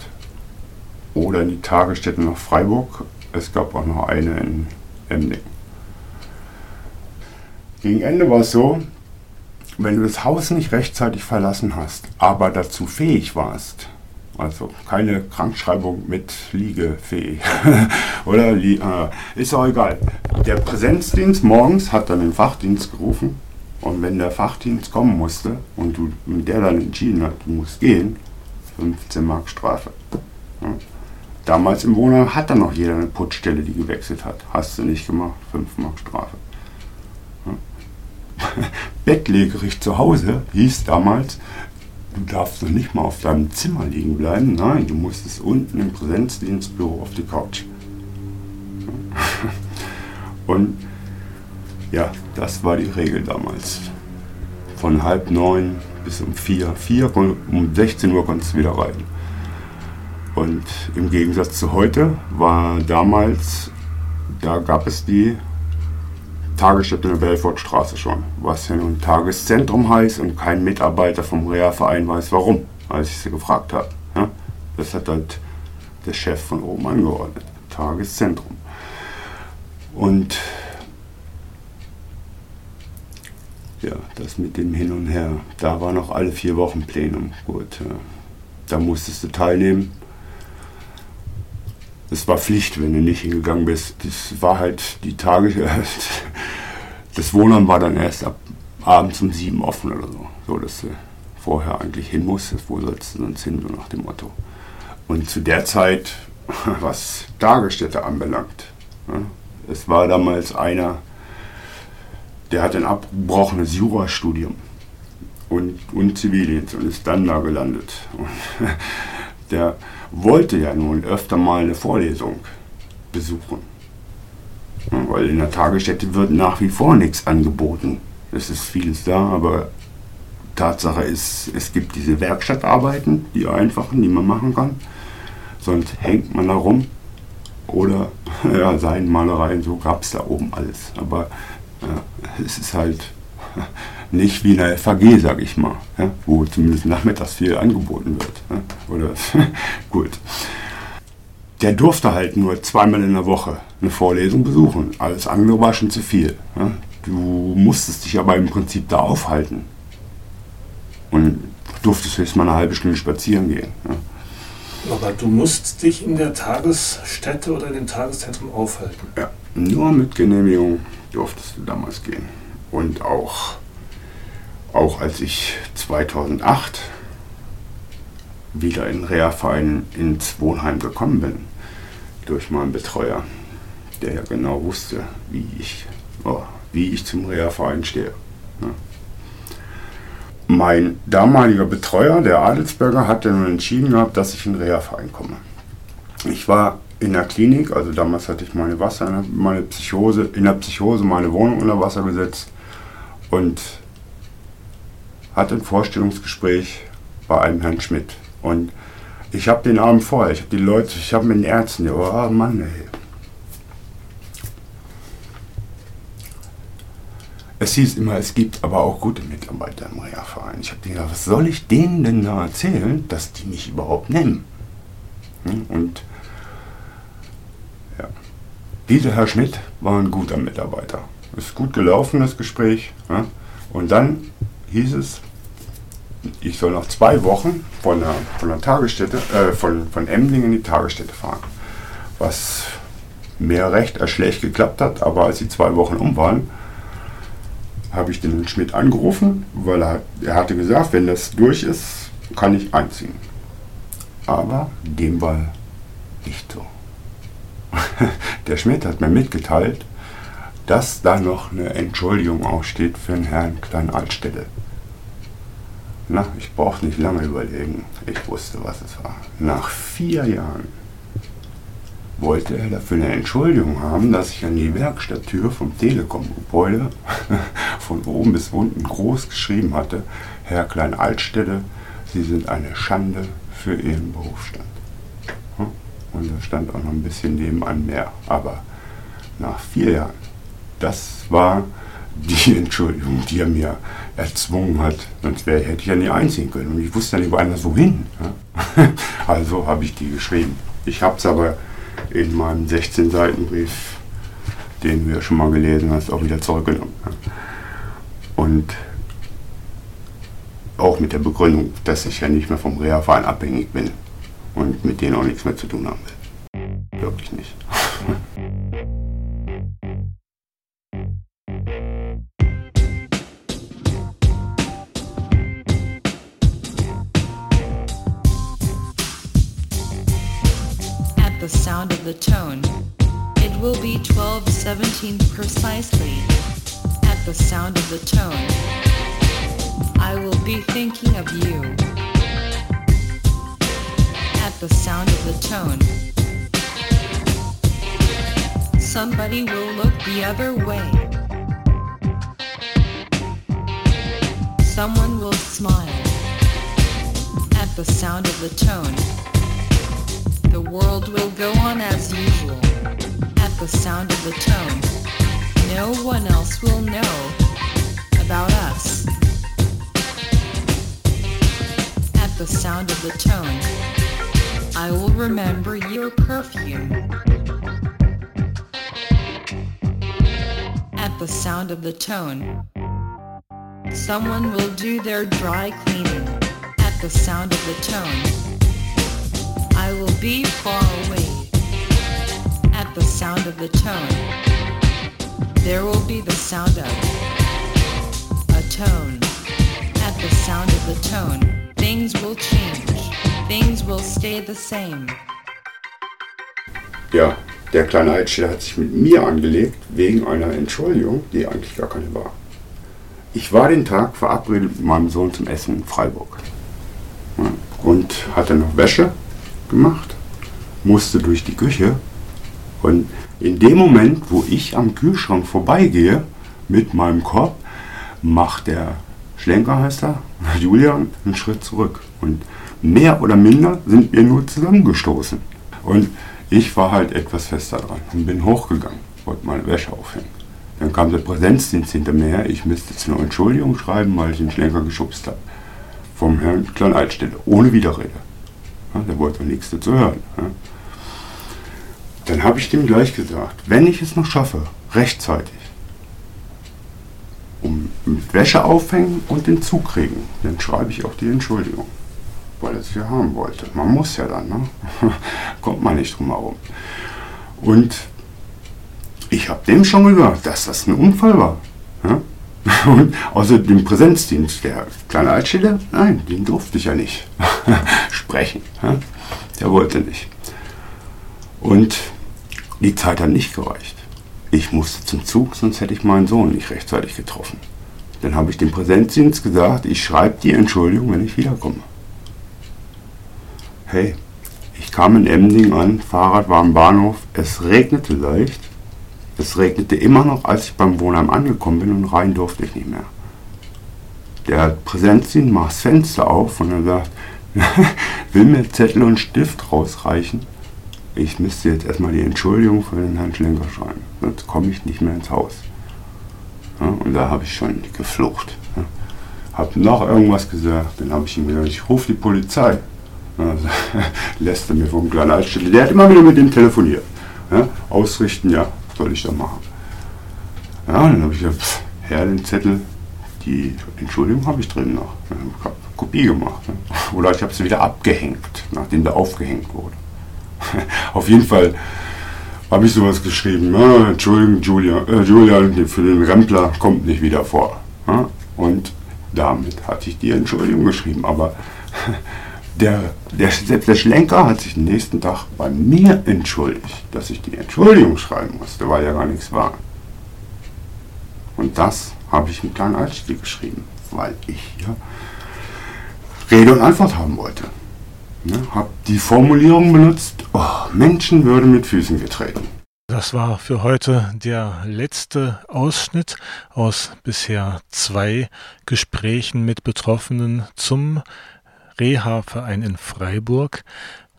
oder in die Tagesstätte nach Freiburg. Es gab auch noch eine in Emding. Gegen Ende war es so, wenn du das Haus nicht rechtzeitig verlassen hast, aber dazu fähig warst, also keine Krankschreibung mit liegefähig. Oder äh, ist auch egal. Der Präsenzdienst morgens hat dann den Fachdienst gerufen. Und wenn der Fachdienst kommen musste und, du, der dann entschieden hat, du musst gehen, 15 Mark Strafe. Damals im Wohnheim hat dann noch jeder eine Putzstelle, die gewechselt hat. Hast du nicht gemacht, 5 Mark Strafe. Bettlägerig zu Hause hieß damals, du darfst noch nicht mal auf deinem Zimmer liegen bleiben. Nein, du musstest unten im Präsenzdienstbüro auf die Couch. Und ja, das war die Regel damals. Von halb neun bis um vier. Vier, um 16 Uhr konntest du wieder rein. Und im Gegensatz zu heute war damals, da gab es die Tagesstätte in der Belfortstraße schon, was ja nun Tageszentrum heißt und kein Mitarbeiter vom Reha-Verein weiß warum, als ich sie gefragt habe. Ja? Das hat halt der Chef von oben angeordnet. Tageszentrum. Und ja, das mit dem Hin und Her, da war noch alle vier Wochen Plenum. Gut, ja. da musstest du teilnehmen. Es war Pflicht, wenn du nicht hingegangen bist. Das war halt die Tage. Das Wohnheim war dann erst ab abends um sieben offen oder so. So, dass du vorher eigentlich hin musstest. Wo sollst du sonst hin, so nach dem Motto. Und zu der Zeit, was Tagesstätte anbelangt, es war damals einer, der hat ein abgebrochenes Jurastudium und, und Zivildienst und ist dann da gelandet. Und der wollte ja nun öfter mal eine Vorlesung besuchen. Weil in der Tagesstätte wird nach wie vor nichts angeboten. Es ist vieles da, aber Tatsache ist, es gibt diese Werkstattarbeiten, die einfachen, die man machen kann. Sonst hängt man da rum. Oder ja, Seidenmalereien, so gab es da oben alles. Aber ja, es ist halt nicht wie in der FAG, sag ich mal, ja, wo zumindest nachmittags viel angeboten wird. Ja, oder gut. Der durfte halt nur zweimal in der Woche eine Vorlesung besuchen. Alles andere war schon zu viel. Ja. Du musstest dich aber im Prinzip da aufhalten. Und durftest jetzt mal eine halbe Stunde spazieren gehen. Aber du musst dich in der Tagesstätte oder in dem Tageszentrum aufhalten. Ja, nur mit Genehmigung durftest du damals gehen. Und auch auch als ich 2008 wieder in Reha-Verein ins Wohnheim gekommen bin, durch meinen Betreuer, der ja genau wusste, wie ich, oh, wie ich zum Reha-Verein stehe. Ja. Mein damaliger Betreuer, der Adelsberger, hat dann entschieden gehabt, dass ich in den Reha-Verein komme. Ich war in der Klinik, also damals hatte ich meine Wasser, meine Psychose, in der Psychose meine Wohnung unter Wasser gesetzt und hatte ein Vorstellungsgespräch bei einem Herrn Schmidt. Und ich habe den Abend vorher, ich habe die Leute, ich habe mit den Ärzten, oh Mann, ey. Es hieß immer, es gibt aber auch gute Mitarbeiter im Reha-Verein. Ich habe gedacht, was soll ich denen denn da erzählen, dass die mich überhaupt nehmen? Hm, und ja, dieser Herr Schmidt war ein guter Mitarbeiter. Ist gut gelaufen, das Gespräch. Und dann hieß es, ich soll nach zwei Wochen von der, von der Tagesstätte, äh, von, von Emding in die Tagesstätte fahren. Was mehr recht als schlecht geklappt hat, aber als die zwei Wochen um waren, habe ich den Schmidt angerufen, weil er, er hatte gesagt, wenn das durch ist, kann ich einziehen. Aber dem war nicht so. Der Schmidt hat mir mitgeteilt, dass da noch eine Entschuldigung aussteht für den Herrn Klein-Altstädte. Na, ich brauchte nicht lange überlegen. Ich wusste, was es war. Nach vier Jahren wollte er dafür eine Entschuldigung haben, dass ich an die Werkstatttür vom Telekom-Gebäude von oben bis unten groß geschrieben hatte, Herr Klein-Altstelle, Sie sind eine Schande für Ihren Berufsstand. Und da stand auch noch ein bisschen nebenan mehr. Aber nach vier Jahren, das war die Entschuldigung, die er mir erzwungen hat. Sonst wär, hätte ich ja nicht einziehen können. Und ich wusste ja nicht woanders wohin. Also habe ich die geschrieben. Ich habe es aber in meinem 16-Seiten-Brief, den du ja schon mal gelesen hast, auch wieder zurückgenommen. Und auch mit der Begründung, dass ich ja nicht mehr vom Reha-Verein abhängig bin und mit denen auch nichts mehr zu tun haben will. Wirklich nicht. Tone, the world will go on as usual. At the sound of the tone, no one else will know about us. At the sound of the tone, I will remember your perfume. At the sound of the tone, someone will do their dry cleaning. At the sound of the tone, will be far away. At the sound of the tone, there will be the sound of a tone. At the sound of the tone, things will change. Things will stay the same. Ja, der kleine Altsteller hat sich mit mir angelegt wegen einer Entschuldigung, die eigentlich gar keine war. Ich war den Tag verabredet mit meinem Sohn zum Essen in Freiburg. Und hatte noch Wäsche gemacht, musste durch die Küche und in dem Moment, wo ich am Kühlschrank vorbeigehe mit meinem Korb, macht der Schlenker, heißt er, Julian, einen Schritt zurück. Und mehr oder minder sind wir nur zusammengestoßen. Und ich war halt etwas fester dran und bin hochgegangen, wollte meine Wäsche aufhängen. Dann kam der Präsenzdienst hinter mir her. Ich müsste jetzt eine Entschuldigung schreiben, weil ich den Schlenker geschubst habe. Vom Herrn Klein Altstelle, ohne Widerrede. Der wollte nichts dazu hören. Dann habe ich dem gleich gesagt, wenn ich es noch schaffe, rechtzeitig, um mit Wäsche aufhängen und den Zug kriegen, dann schreibe ich auch die Entschuldigung. Weil er es ja haben wollte. Man muss ja dann, ne? kommt man nicht drum herum. Und ich habe dem schon gesagt, dass das ein Unfall war. Ja? Und außer dem Präsenzdienst, der kleine Altstelle, nein, den durfte ich ja nicht sprechen. Der wollte nicht. Und die Zeit hat nicht gereicht. Ich musste zum Zug, sonst hätte ich meinen Sohn nicht rechtzeitig getroffen. Dann habe ich dem Präsenzdienst gesagt, ich schreibe die Entschuldigung, wenn ich wiederkomme. Hey, ich kam in Emding an, Fahrrad war am Bahnhof, es regnete leicht. Es regnete immer noch, als ich beim Wohnheim angekommen bin und rein durfte ich nicht mehr. Der Präsenzdienst macht das Fenster auf und er sagt, will mir Zettel und Stift rausreichen. Ich müsste jetzt erstmal die Entschuldigung für den Herrn Schlenker schreiben, sonst komme ich nicht mehr ins Haus. Ja, und da habe ich schon geflucht. Ja. Habe noch irgendwas gesagt, dann habe ich ihm gesagt, ich rufe die Polizei. Also, lässt er mir vom kleinen Altstelle. Der hat immer wieder mit dem telefoniert. Ja, ausrichten, ja, soll ich da machen. Ja, dann habe ich gesagt, pff, her den Zettel, die Entschuldigung habe ich drin noch. Ich habe Kopie gemacht. Ne? Oder ich habe sie wieder abgehängt, nachdem der aufgehängt wurde. Auf jeden Fall habe ich sowas geschrieben. Ja, Entschuldigung, Julia, äh, Julian, für den Rempler kommt nicht wieder vor. Ja? Und damit hatte ich die Entschuldigung geschrieben. Aber der, der, selbst der Schlenker hat sich den nächsten Tag bei mir entschuldigt, dass ich die Entschuldigung schreiben musste, weil ja gar nichts war. Und das habe ich mit kleinen Altstiel geschrieben, weil ich ja Rede und Antwort haben wollte. Ne, hab die Formulierung benutzt, oh, Menschenwürde mit Füßen getreten. Das war für heute der letzte Ausschnitt aus bisher zwei Gesprächen mit Betroffenen zum Reha-Verein in Freiburg.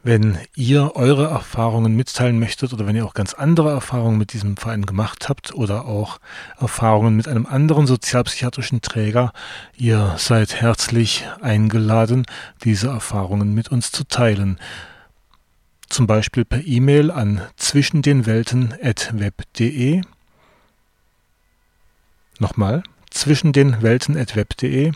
Wenn ihr eure Erfahrungen mitteilen möchtet oder wenn ihr auch ganz andere Erfahrungen mit diesem Verein gemacht habt oder auch Erfahrungen mit einem anderen sozialpsychiatrischen Träger, ihr seid herzlich eingeladen, diese Erfahrungen mit uns zu teilen. Zum Beispiel per E-Mail an zwischendenwelten.web.de. Nochmal, zwischendenwelten.web.de.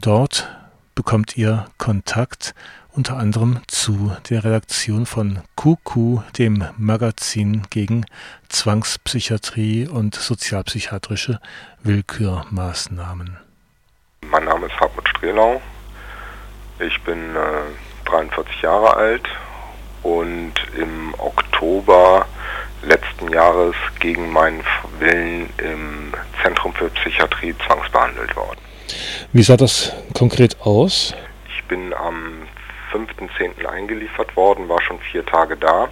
Dort bekommt ihr Kontakt unter anderem zu der Redaktion von QQ, dem Magazin gegen Zwangspsychiatrie und sozialpsychiatrische Willkürmaßnahmen. Mein Name ist Hartmut Strehlau. Ich bin äh, 43 Jahre alt und im Oktober letzten Jahres gegen meinen Willen im Zentrum für Psychiatrie zwangsbehandelt worden. Wie sah das konkret aus? Ich bin am 5.10. eingeliefert worden, war schon vier Tage da.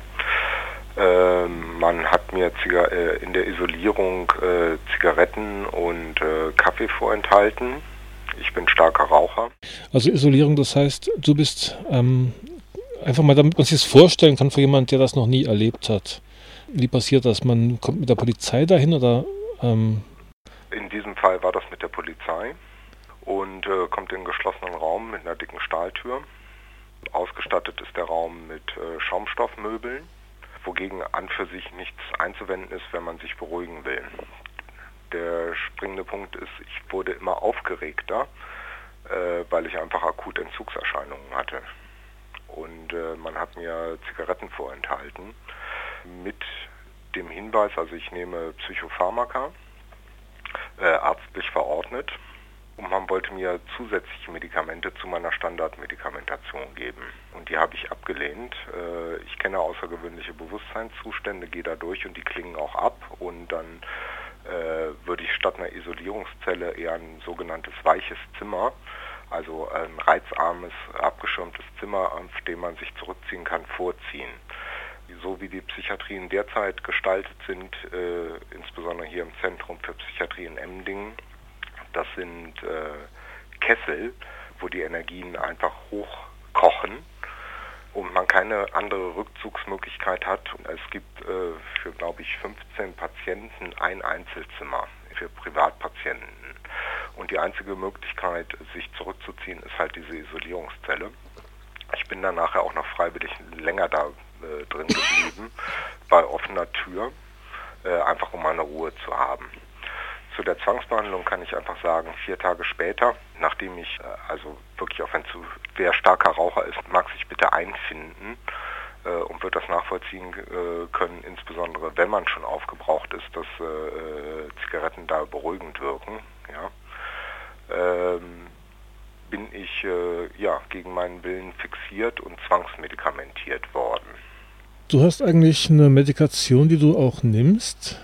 Ähm, man hat mir Ziga äh, in der Isolierung äh, Zigaretten und äh, Kaffee vorenthalten. Ich bin starker Raucher. Also Isolierung, das heißt, du bist ähm, einfach mal, damit man sich das vorstellen kann für jemanden, der das noch nie erlebt hat. Wie passiert das? Man kommt mit der Polizei dahin oder? Ähm in diesem Fall war das mit der Polizei und äh, kommt in einen geschlossenen Raum mit einer dicken Stahltür. Ausgestattet ist der Raum mit äh, Schaumstoffmöbeln, wogegen an für sich nichts einzuwenden ist, wenn man sich beruhigen will. Der springende Punkt ist, ich wurde immer aufgeregter, äh, weil ich einfach akut Entzugserscheinungen hatte. Und äh, man hat mir Zigaretten vorenthalten mit dem Hinweis, also ich nehme Psychopharmaka, äh, arztlich verordnet und man wollte mir zusätzliche Medikamente zu meiner Standardmedikamentation geben. Und die habe ich abgelehnt. Äh, ich kenne außergewöhnliche Bewusstseinszustände, gehe da durch und die klingen auch ab. Und dann äh, würde ich statt einer Isolierungszelle eher ein sogenanntes weiches Zimmer, also ein reizarmes, abgeschirmtes Zimmer, auf dem man sich zurückziehen kann, vorziehen so wie die Psychiatrien derzeit gestaltet sind, äh, insbesondere hier im Zentrum für Psychiatrie in Emdingen, das sind äh, Kessel, wo die Energien einfach hochkochen und man keine andere Rückzugsmöglichkeit hat. Es gibt äh, für, glaube ich, 15 Patienten ein Einzelzimmer für Privatpatienten. Und die einzige Möglichkeit, sich zurückzuziehen, ist halt diese Isolierungszelle. Ich bin dann nachher auch noch freiwillig länger da äh, drin geblieben, bei offener Tür, äh, einfach um meine Ruhe zu haben. Zu der Zwangsbehandlung kann ich einfach sagen, vier Tage später, nachdem ich äh, also wirklich auf ein zu wer starker Raucher ist, mag sich bitte einfinden äh, und wird das nachvollziehen äh, können, insbesondere wenn man schon aufgebraucht ist, dass äh, äh, Zigaretten da beruhigend wirken. Ja. Ähm, bin ich äh, ja, gegen meinen Willen fixiert und zwangsmedikamentiert worden. Du hast eigentlich eine Medikation, die du auch nimmst?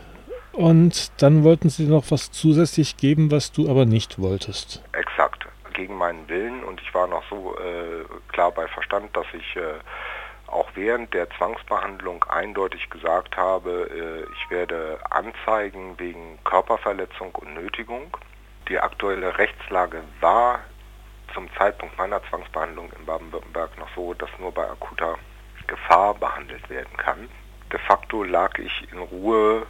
Und dann wollten sie noch was zusätzlich geben, was du aber nicht wolltest. Exakt, gegen meinen Willen. Und ich war noch so äh, klar bei Verstand, dass ich äh, auch während der Zwangsbehandlung eindeutig gesagt habe, äh, ich werde anzeigen wegen Körperverletzung und Nötigung. Die aktuelle Rechtslage war zum Zeitpunkt meiner Zwangsbehandlung in Baden-Württemberg noch so, dass nur bei akuter Gefahr behandelt werden kann. De facto lag ich in Ruhe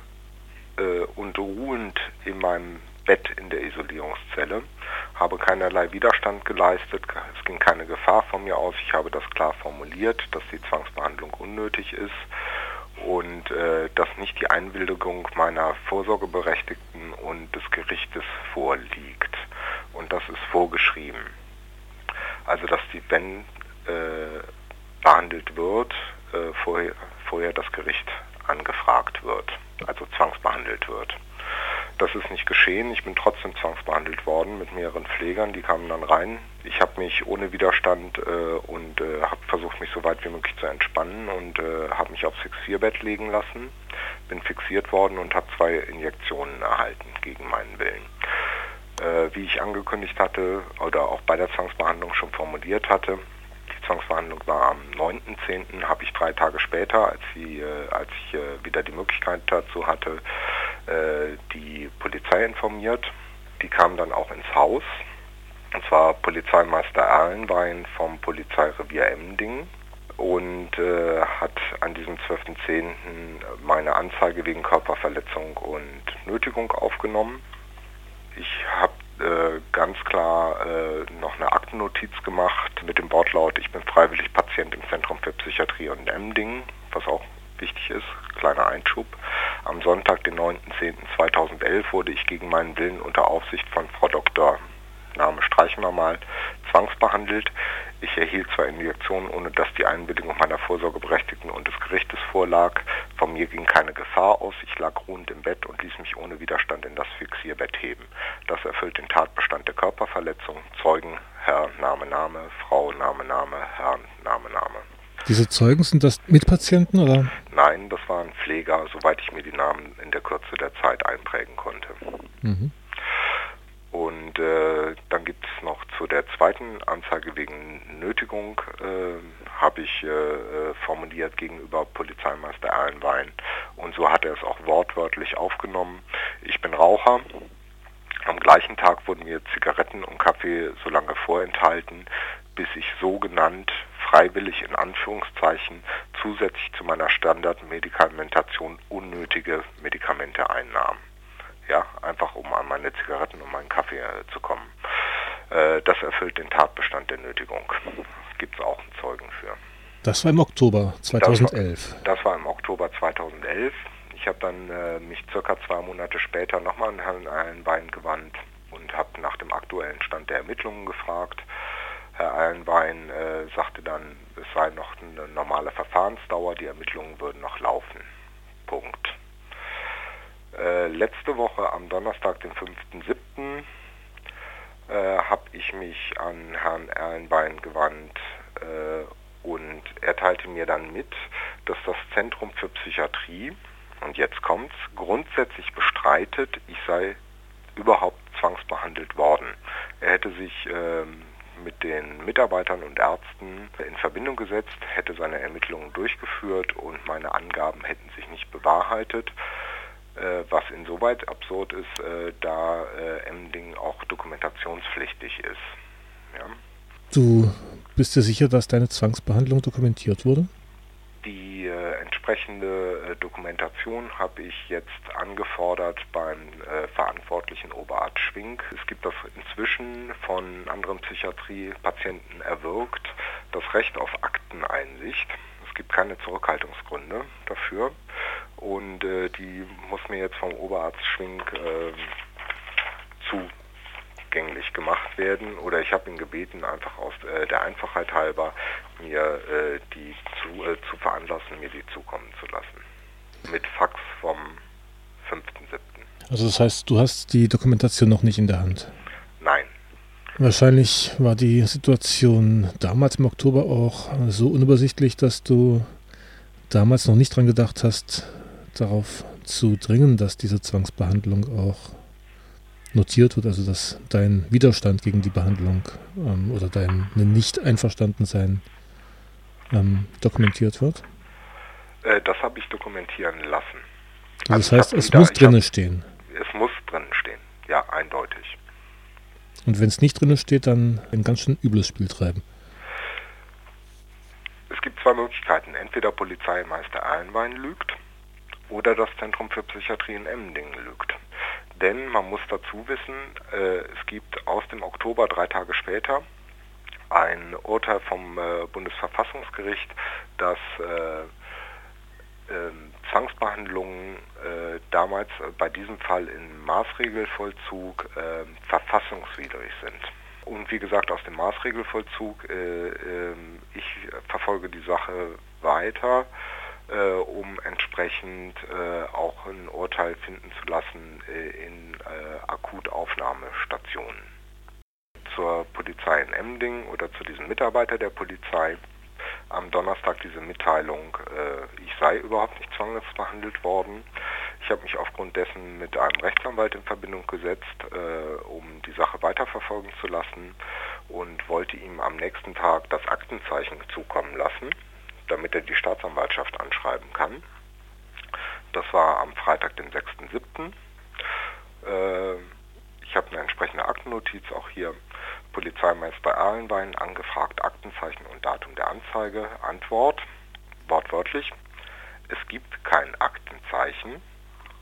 äh, und ruhend in meinem Bett in der Isolierungszelle, habe keinerlei Widerstand geleistet, es ging keine Gefahr von mir aus, ich habe das klar formuliert, dass die Zwangsbehandlung unnötig ist und äh, dass nicht die Einwilligung meiner Vorsorgeberechtigten und des Gerichtes vorliegt. Und das ist vorgeschrieben. Also dass die, wenn äh, behandelt wird, äh, vorher, vorher das Gericht angefragt wird also zwangsbehandelt wird. Das ist nicht geschehen. Ich bin trotzdem zwangsbehandelt worden mit mehreren Pflegern. Die kamen dann rein. Ich habe mich ohne Widerstand äh, und äh, habe versucht, mich so weit wie möglich zu entspannen und äh, habe mich aufs Fixierbett legen lassen. Bin fixiert worden und habe zwei Injektionen erhalten gegen meinen Willen. Äh, wie ich angekündigt hatte oder auch bei der Zwangsbehandlung schon formuliert hatte, Zwangsverhandlung war am 9.10., habe ich drei Tage später, als, sie, äh, als ich äh, wieder die Möglichkeit dazu hatte, äh, die Polizei informiert. Die kam dann auch ins Haus. Und zwar Polizeimeister Erlenwein vom Polizeirevier Emding und äh, hat an diesem 12.10. meine Anzeige wegen Körperverletzung und Nötigung aufgenommen. Ich habe äh, ganz klar äh, noch eine Aktennotiz gemacht mit dem Wortlaut, ich bin freiwillig Patient im Zentrum für Psychiatrie und Emding, was auch wichtig ist, kleiner Einschub. Am Sonntag, den 9.10.2011, wurde ich gegen meinen Willen unter Aufsicht von Frau Dr. Name streichen wir mal, zwangsbehandelt. Ich erhielt zwar Injektionen, ohne dass die Einwilligung meiner Vorsorgeberechtigten und des Gerichtes vorlag. Von mir ging keine Gefahr aus. Ich lag ruhend im Bett und ließ mich ohne Widerstand in das Fixierbett heben. Das erfüllt den Tatbestand der Körperverletzung. Zeugen, Herr, Name, Name, Frau, Name, Name, Herr, Name, Name. Diese Zeugen, sind das Mitpatienten oder? Nein, das waren Pfleger, soweit ich mir die Namen in der Kürze der Zeit einprägen konnte. Mhm. Und äh, dann gibt es noch zu der zweiten Anzeige wegen Nötigung, äh, habe ich äh, äh, formuliert gegenüber Polizeimeister Erlenwein. Und so hat er es auch wortwörtlich aufgenommen. Ich bin Raucher. Am gleichen Tag wurden mir Zigaretten und Kaffee so lange vorenthalten, bis ich sogenannt freiwillig in Anführungszeichen zusätzlich zu meiner Standardmedikamentation unnötige Medikamente einnahm ja, einfach um an meine Zigaretten und meinen Kaffee äh, zu kommen. Äh, das erfüllt den Tatbestand der Nötigung. Gibt es auch einen Zeugen für. Das war im Oktober 2011. Das war, das war im Oktober 2011. Ich habe dann äh, mich circa zwei Monate später nochmal an Herrn Eilenbein gewandt und habe nach dem aktuellen Stand der Ermittlungen gefragt. Herr Eilenbein äh, sagte dann, es sei noch eine normale Verfahrensdauer, die Ermittlungen würden noch laufen. Punkt. Äh, letzte Woche am Donnerstag, den 5.7., äh, habe ich mich an Herrn Erlenbein gewandt äh, und er teilte mir dann mit, dass das Zentrum für Psychiatrie, und jetzt kommt's, grundsätzlich bestreitet, ich sei überhaupt zwangsbehandelt worden. Er hätte sich ähm, mit den Mitarbeitern und Ärzten in Verbindung gesetzt, hätte seine Ermittlungen durchgeführt und meine Angaben hätten sich nicht bewahrheitet. Äh, was insoweit absurd ist, äh, da äh, Emding auch dokumentationspflichtig ist. Ja. Du bist dir sicher, dass deine Zwangsbehandlung dokumentiert wurde? Die äh, entsprechende äh, Dokumentation habe ich jetzt angefordert beim äh, verantwortlichen Oberarzt Schwink. Es gibt das inzwischen von anderen Psychiatriepatienten erwirkt, das Recht auf Akteneinsicht. Es gibt keine Zurückhaltungsgründe dafür und äh, die muss mir jetzt vom Oberarzt Schwink äh, zugänglich gemacht werden oder ich habe ihn gebeten, einfach aus äh, der Einfachheit halber mir äh, die zu, äh, zu veranlassen, mir die zukommen zu lassen. Mit Fax vom 5.7. Also das heißt, du hast die Dokumentation noch nicht in der Hand? Nein. Wahrscheinlich war die Situation damals im Oktober auch so unübersichtlich, dass du damals noch nicht dran gedacht hast, darauf zu dringen, dass diese Zwangsbehandlung auch notiert wird, also dass dein Widerstand gegen die Behandlung ähm, oder dein Nicht-Einverstandensein ähm, dokumentiert wird? Äh, das habe ich dokumentieren lassen. Also das heißt, es wieder, muss drinnen stehen. Es muss drinnen stehen, ja, eindeutig. Und wenn es nicht drinnen steht, dann ein ganz schön übles Spiel treiben. Es gibt zwei Möglichkeiten. Entweder Polizeimeister Erlenwein lügt oder das Zentrum für Psychiatrie in Emmendingen lügt. Denn man muss dazu wissen, äh, es gibt aus dem Oktober drei Tage später ein Urteil vom äh, Bundesverfassungsgericht, das äh, ähm, Zwangsbehandlungen äh, damals bei diesem Fall im Maßregelvollzug äh, verfassungswidrig sind. Und wie gesagt, aus dem Maßregelvollzug, äh, ähm, ich verfolge die Sache weiter äh, um entsprechend äh, auch ein Urteil finden zu lassen äh, in äh, Akutaufnahmestationen. Zur Polizei in Emding oder zu diesem Mitarbeiter der Polizei am Donnerstag diese Mitteilung, äh, ich sei überhaupt nicht zwangsbehandelt worden. Ich habe mich aufgrund dessen mit einem Rechtsanwalt in Verbindung gesetzt, äh, um die Sache weiterverfolgen zu lassen und wollte ihm am nächsten Tag das Aktenzeichen zukommen lassen, damit er die Staatsanwaltschaft anschreiben kann. Das war am Freitag, den 6.7. Äh, ich habe eine entsprechende Aktennotiz auch hier. Polizeimeister Erlenwein angefragt, Aktenzeichen und Datum der Anzeige. Antwort, wortwörtlich, es gibt kein Aktenzeichen.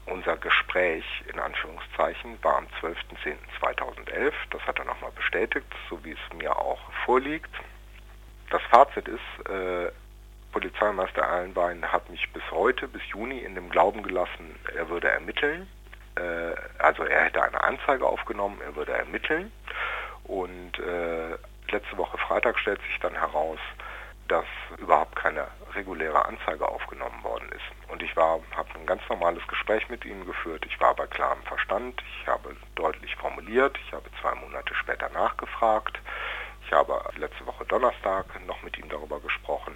Unser Gespräch in Anführungszeichen war am 12.10.2011. Das hat er nochmal bestätigt, so wie es mir auch vorliegt. Das Fazit ist, äh, Polizeimeister Erlenwein hat mich bis heute, bis Juni in dem Glauben gelassen, er würde ermitteln. Äh, also er hätte eine Anzeige aufgenommen, er würde ermitteln. Und äh, letzte Woche Freitag stellt sich dann heraus, dass überhaupt keine reguläre Anzeige aufgenommen worden ist. Und ich habe ein ganz normales Gespräch mit ihm geführt. Ich war bei klarem Verstand. Ich habe deutlich formuliert. Ich habe zwei Monate später nachgefragt. Ich habe letzte Woche Donnerstag noch mit ihm darüber gesprochen.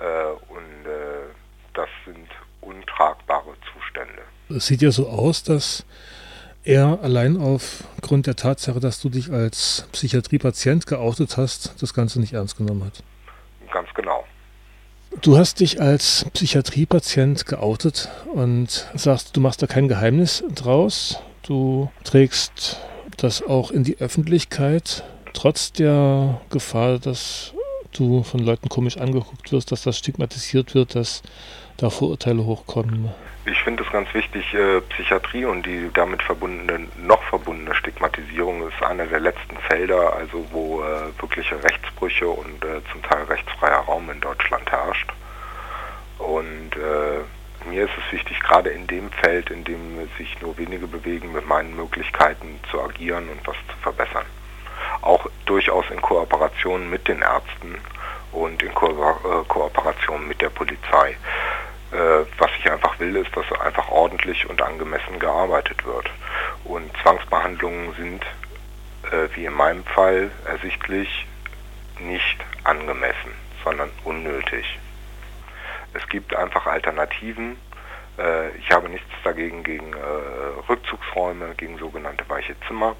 Äh, und äh, das sind untragbare Zustände. Es sieht ja so aus, dass er allein aufgrund der Tatsache, dass du dich als Psychiatriepatient geoutet hast, das Ganze nicht ernst genommen hat. Ganz genau. Du hast dich als Psychiatriepatient geoutet und sagst, du machst da kein Geheimnis draus. Du trägst das auch in die Öffentlichkeit, trotz der Gefahr, dass du von Leuten komisch angeguckt wirst, dass das stigmatisiert wird, dass da Vorurteile hochkommen. Ich finde es ganz wichtig, äh, Psychiatrie und die damit verbundene, noch verbundene Stigmatisierung ist einer der letzten Felder, also wo äh, wirkliche Rechtsbrüche und äh, zum Teil rechtsfreier Raum in Deutschland herrscht. Und äh, mir ist es wichtig, gerade in dem Feld, in dem sich nur wenige bewegen, mit meinen Möglichkeiten zu agieren und was zu verbessern auch durchaus in Kooperation mit den Ärzten und in Ko äh, Kooperation mit der Polizei. Äh, was ich einfach will, ist, dass einfach ordentlich und angemessen gearbeitet wird. Und Zwangsbehandlungen sind, äh, wie in meinem Fall ersichtlich, nicht angemessen, sondern unnötig. Es gibt einfach Alternativen. Äh, ich habe nichts dagegen gegen äh, Rückzugsräume, gegen sogenannte weiche Zimmer.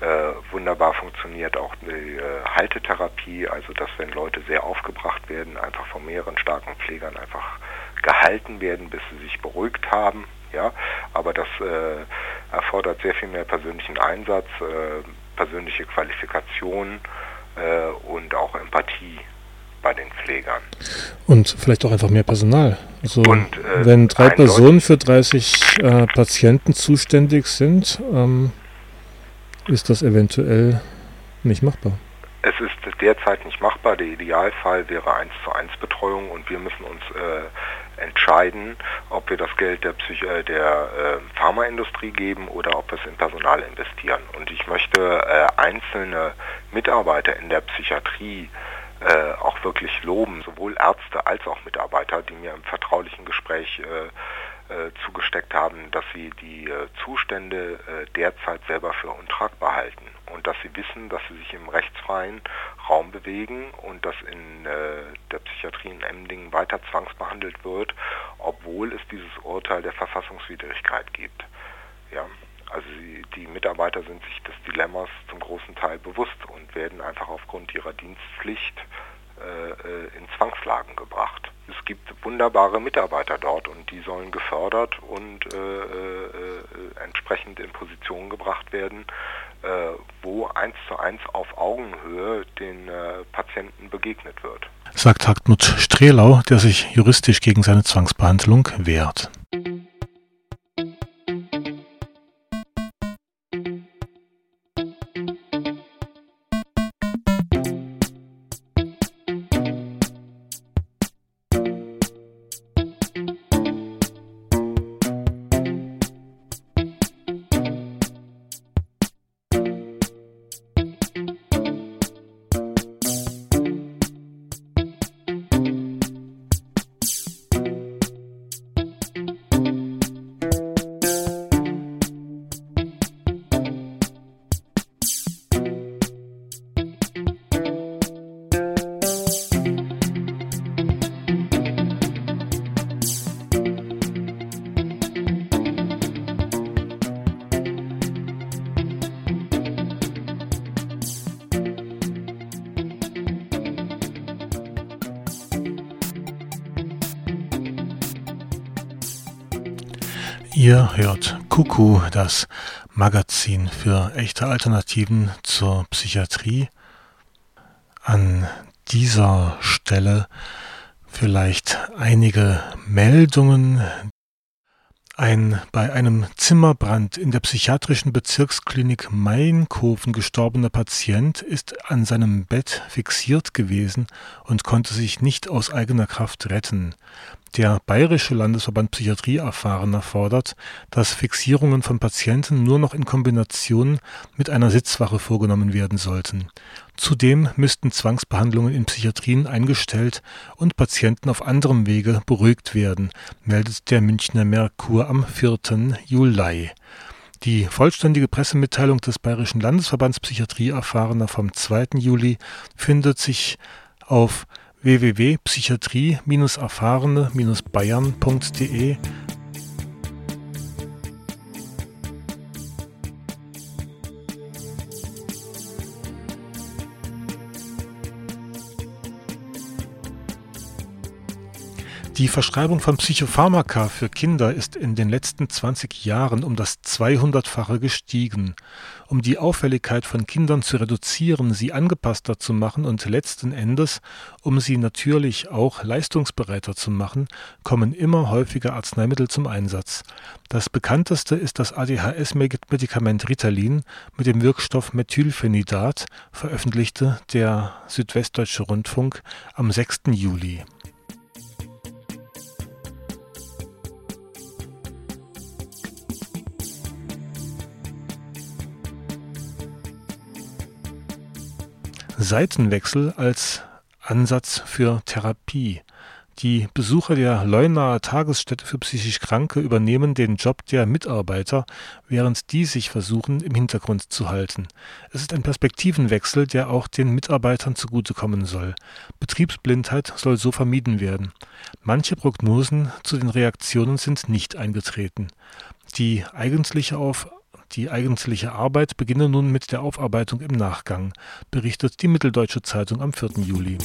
Äh, wunderbar funktioniert auch die äh, Haltetherapie, also dass wenn Leute sehr aufgebracht werden, einfach von mehreren starken Pflegern einfach gehalten werden, bis sie sich beruhigt haben. Ja, aber das äh, erfordert sehr viel mehr persönlichen Einsatz, äh, persönliche Qualifikation äh, und auch Empathie bei den Pflegern. Und vielleicht auch einfach mehr Personal. Also und, äh, wenn drei Personen für 30 äh, Patienten zuständig sind, ähm, ist das eventuell nicht machbar? Es ist derzeit nicht machbar. Der Idealfall wäre 1 zu 1 Betreuung und wir müssen uns äh, entscheiden, ob wir das Geld der, Psych äh, der äh, Pharmaindustrie geben oder ob wir es in Personal investieren. Und ich möchte äh, einzelne Mitarbeiter in der Psychiatrie äh, auch wirklich loben, sowohl Ärzte als auch Mitarbeiter, die mir im vertraulichen Gespräch äh, äh, zugesteckt haben, dass sie die äh, Zustände äh, derzeit selber für untragbar halten und dass sie wissen, dass sie sich im rechtsfreien Raum bewegen und dass in der Psychiatrie in Emdingen weiter zwangsbehandelt wird, obwohl es dieses Urteil der Verfassungswidrigkeit gibt. Ja, also die Mitarbeiter sind sich des Dilemmas zum großen Teil bewusst und werden einfach aufgrund ihrer Dienstpflicht in Zwangslagen gebracht. Es gibt wunderbare Mitarbeiter dort und die sollen gefördert und äh, äh, entsprechend in Positionen gebracht werden, äh, wo eins zu eins auf Augenhöhe den äh, Patienten begegnet wird. Sagt Hartmut Strehlau, der sich juristisch gegen seine Zwangsbehandlung wehrt. Das Magazin für echte Alternativen zur Psychiatrie. An dieser Stelle vielleicht einige Meldungen. Ein bei einem Zimmerbrand in der psychiatrischen Bezirksklinik Mainkofen gestorbener Patient ist an seinem Bett fixiert gewesen und konnte sich nicht aus eigener Kraft retten. Der Bayerische Landesverband Psychiatrie Erfahrener fordert, dass Fixierungen von Patienten nur noch in Kombination mit einer Sitzwache vorgenommen werden sollten. Zudem müssten Zwangsbehandlungen in Psychiatrien eingestellt und Patienten auf anderem Wege beruhigt werden, meldet der Münchner Merkur am 4. Juli. Die vollständige Pressemitteilung des Bayerischen Landesverbands Psychiatrie Erfahrener vom 2. Juli findet sich auf www.psychiatrie-erfahrene-bayern.de Die Verschreibung von Psychopharmaka für Kinder ist in den letzten 20 Jahren um das 200-fache gestiegen. Um die Auffälligkeit von Kindern zu reduzieren, sie angepasster zu machen und letzten Endes, um sie natürlich auch leistungsbereiter zu machen, kommen immer häufiger Arzneimittel zum Einsatz. Das bekannteste ist das ADHS-Medikament Ritalin mit dem Wirkstoff Methylphenidat, veröffentlichte der Südwestdeutsche Rundfunk am 6. Juli. Seitenwechsel als Ansatz für Therapie. Die Besucher der Leunaer Tagesstätte für psychisch Kranke übernehmen den Job der Mitarbeiter, während die sich versuchen, im Hintergrund zu halten. Es ist ein Perspektivenwechsel, der auch den Mitarbeitern zugutekommen soll. Betriebsblindheit soll so vermieden werden. Manche Prognosen zu den Reaktionen sind nicht eingetreten. Die eigentliche auf die eigentliche Arbeit beginne nun mit der Aufarbeitung im Nachgang, berichtet die Mitteldeutsche Zeitung am 4. Juli.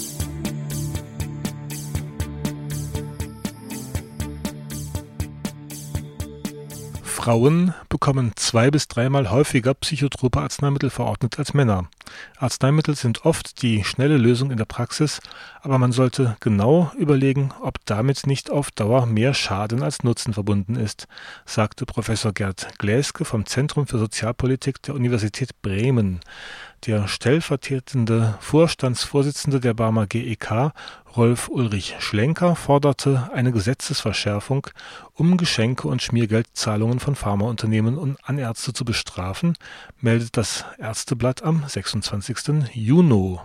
Frauen bekommen zwei bis dreimal häufiger psychotrope Arzneimittel verordnet als Männer. Arzneimittel sind oft die schnelle Lösung in der Praxis, aber man sollte genau überlegen, ob damit nicht auf Dauer mehr Schaden als Nutzen verbunden ist, sagte Professor Gerd Gläske vom Zentrum für Sozialpolitik der Universität Bremen. Der stellvertretende Vorstandsvorsitzende der Barmer GEK, Rolf Ulrich Schlenker, forderte eine Gesetzesverschärfung, um Geschenke und Schmiergeldzahlungen von Pharmaunternehmen an Ärzte zu bestrafen, meldet das Ärzteblatt am 26. Juni.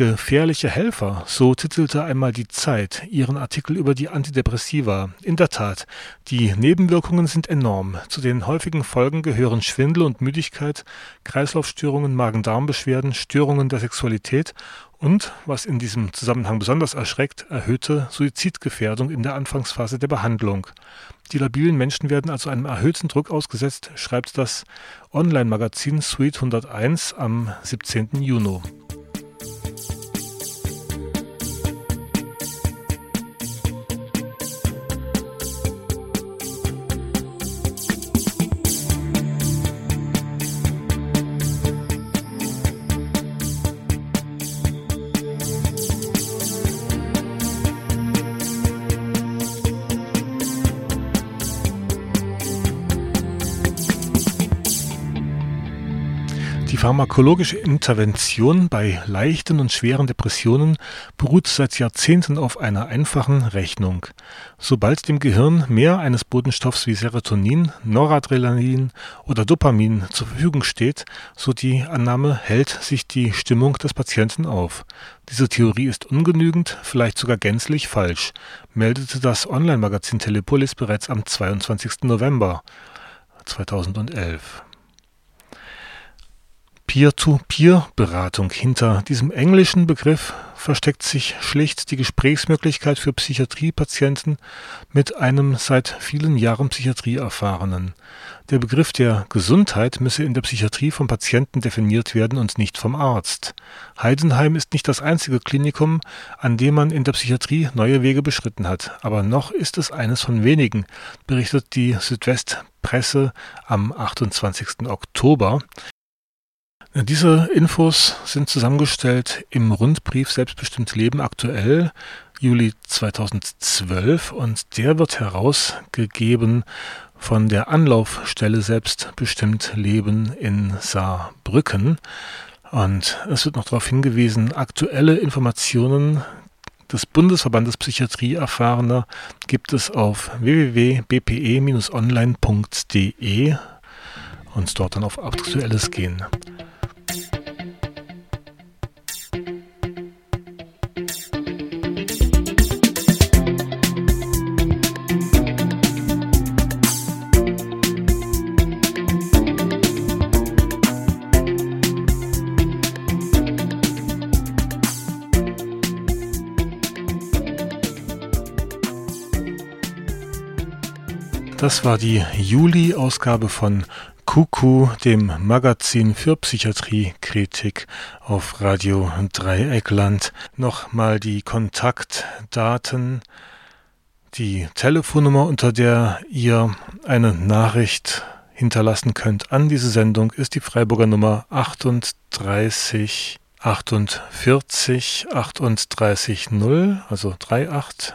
Gefährliche Helfer, so titelte einmal die Zeit ihren Artikel über die Antidepressiva. In der Tat, die Nebenwirkungen sind enorm. Zu den häufigen Folgen gehören Schwindel und Müdigkeit, Kreislaufstörungen, Magen-Darm-Beschwerden, Störungen der Sexualität und, was in diesem Zusammenhang besonders erschreckt, erhöhte Suizidgefährdung in der Anfangsphase der Behandlung. Die labilen Menschen werden also einem erhöhten Druck ausgesetzt, schreibt das Online-Magazin Suite 101 am 17. Juni. Pharmakologische Intervention bei leichten und schweren Depressionen beruht seit Jahrzehnten auf einer einfachen Rechnung. Sobald dem Gehirn mehr eines Botenstoffs wie Serotonin, Noradrenalin oder Dopamin zur Verfügung steht, so die Annahme, hält sich die Stimmung des Patienten auf. Diese Theorie ist ungenügend, vielleicht sogar gänzlich falsch, meldete das Online-Magazin Telepolis bereits am 22. November 2011. Peer-to-Peer-Beratung. Hinter diesem englischen Begriff versteckt sich schlicht die Gesprächsmöglichkeit für Psychiatriepatienten mit einem seit vielen Jahren Psychiatrieerfahrenen. Der Begriff der Gesundheit müsse in der Psychiatrie vom Patienten definiert werden und nicht vom Arzt. Heidenheim ist nicht das einzige Klinikum, an dem man in der Psychiatrie neue Wege beschritten hat, aber noch ist es eines von wenigen, berichtet die Südwestpresse am 28. Oktober. Diese Infos sind zusammengestellt im Rundbrief Selbstbestimmt Leben aktuell, Juli 2012, und der wird herausgegeben von der Anlaufstelle Selbstbestimmt Leben in Saarbrücken. Und es wird noch darauf hingewiesen, aktuelle Informationen des Bundesverbandes Psychiatrie Erfahrener gibt es auf www.bpe-online.de und dort dann auf Aktuelles gehen. Das war die Juli-Ausgabe von Kuku, dem Magazin für Psychiatriekritik auf Radio Dreieckland. Nochmal die Kontaktdaten, die Telefonnummer, unter der ihr eine Nachricht hinterlassen könnt an diese Sendung, ist die Freiburger Nummer 38 48 38 0, also 38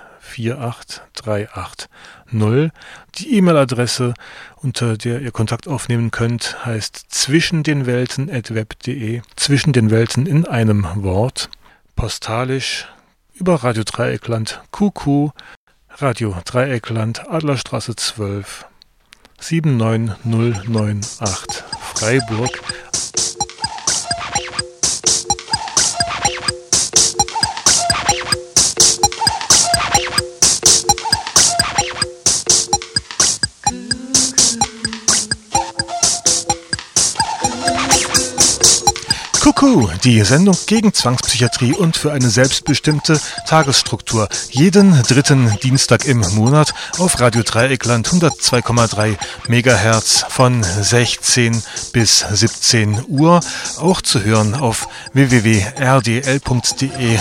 48380. Die E-Mail-Adresse, unter der ihr Kontakt aufnehmen könnt, heißt zwischen den Welten web.de. Zwischen den Welten in einem Wort. Postalisch über Radio Dreieckland QQ, Radio Dreieckland, Adlerstraße 12, 79098 Freiburg Kuckuck, die Sendung gegen Zwangspsychiatrie und für eine selbstbestimmte Tagesstruktur. Jeden dritten Dienstag im Monat auf Radio Dreieckland 102,3 Megahertz von 16 bis 17 Uhr. Auch zu hören auf www.rdl.de.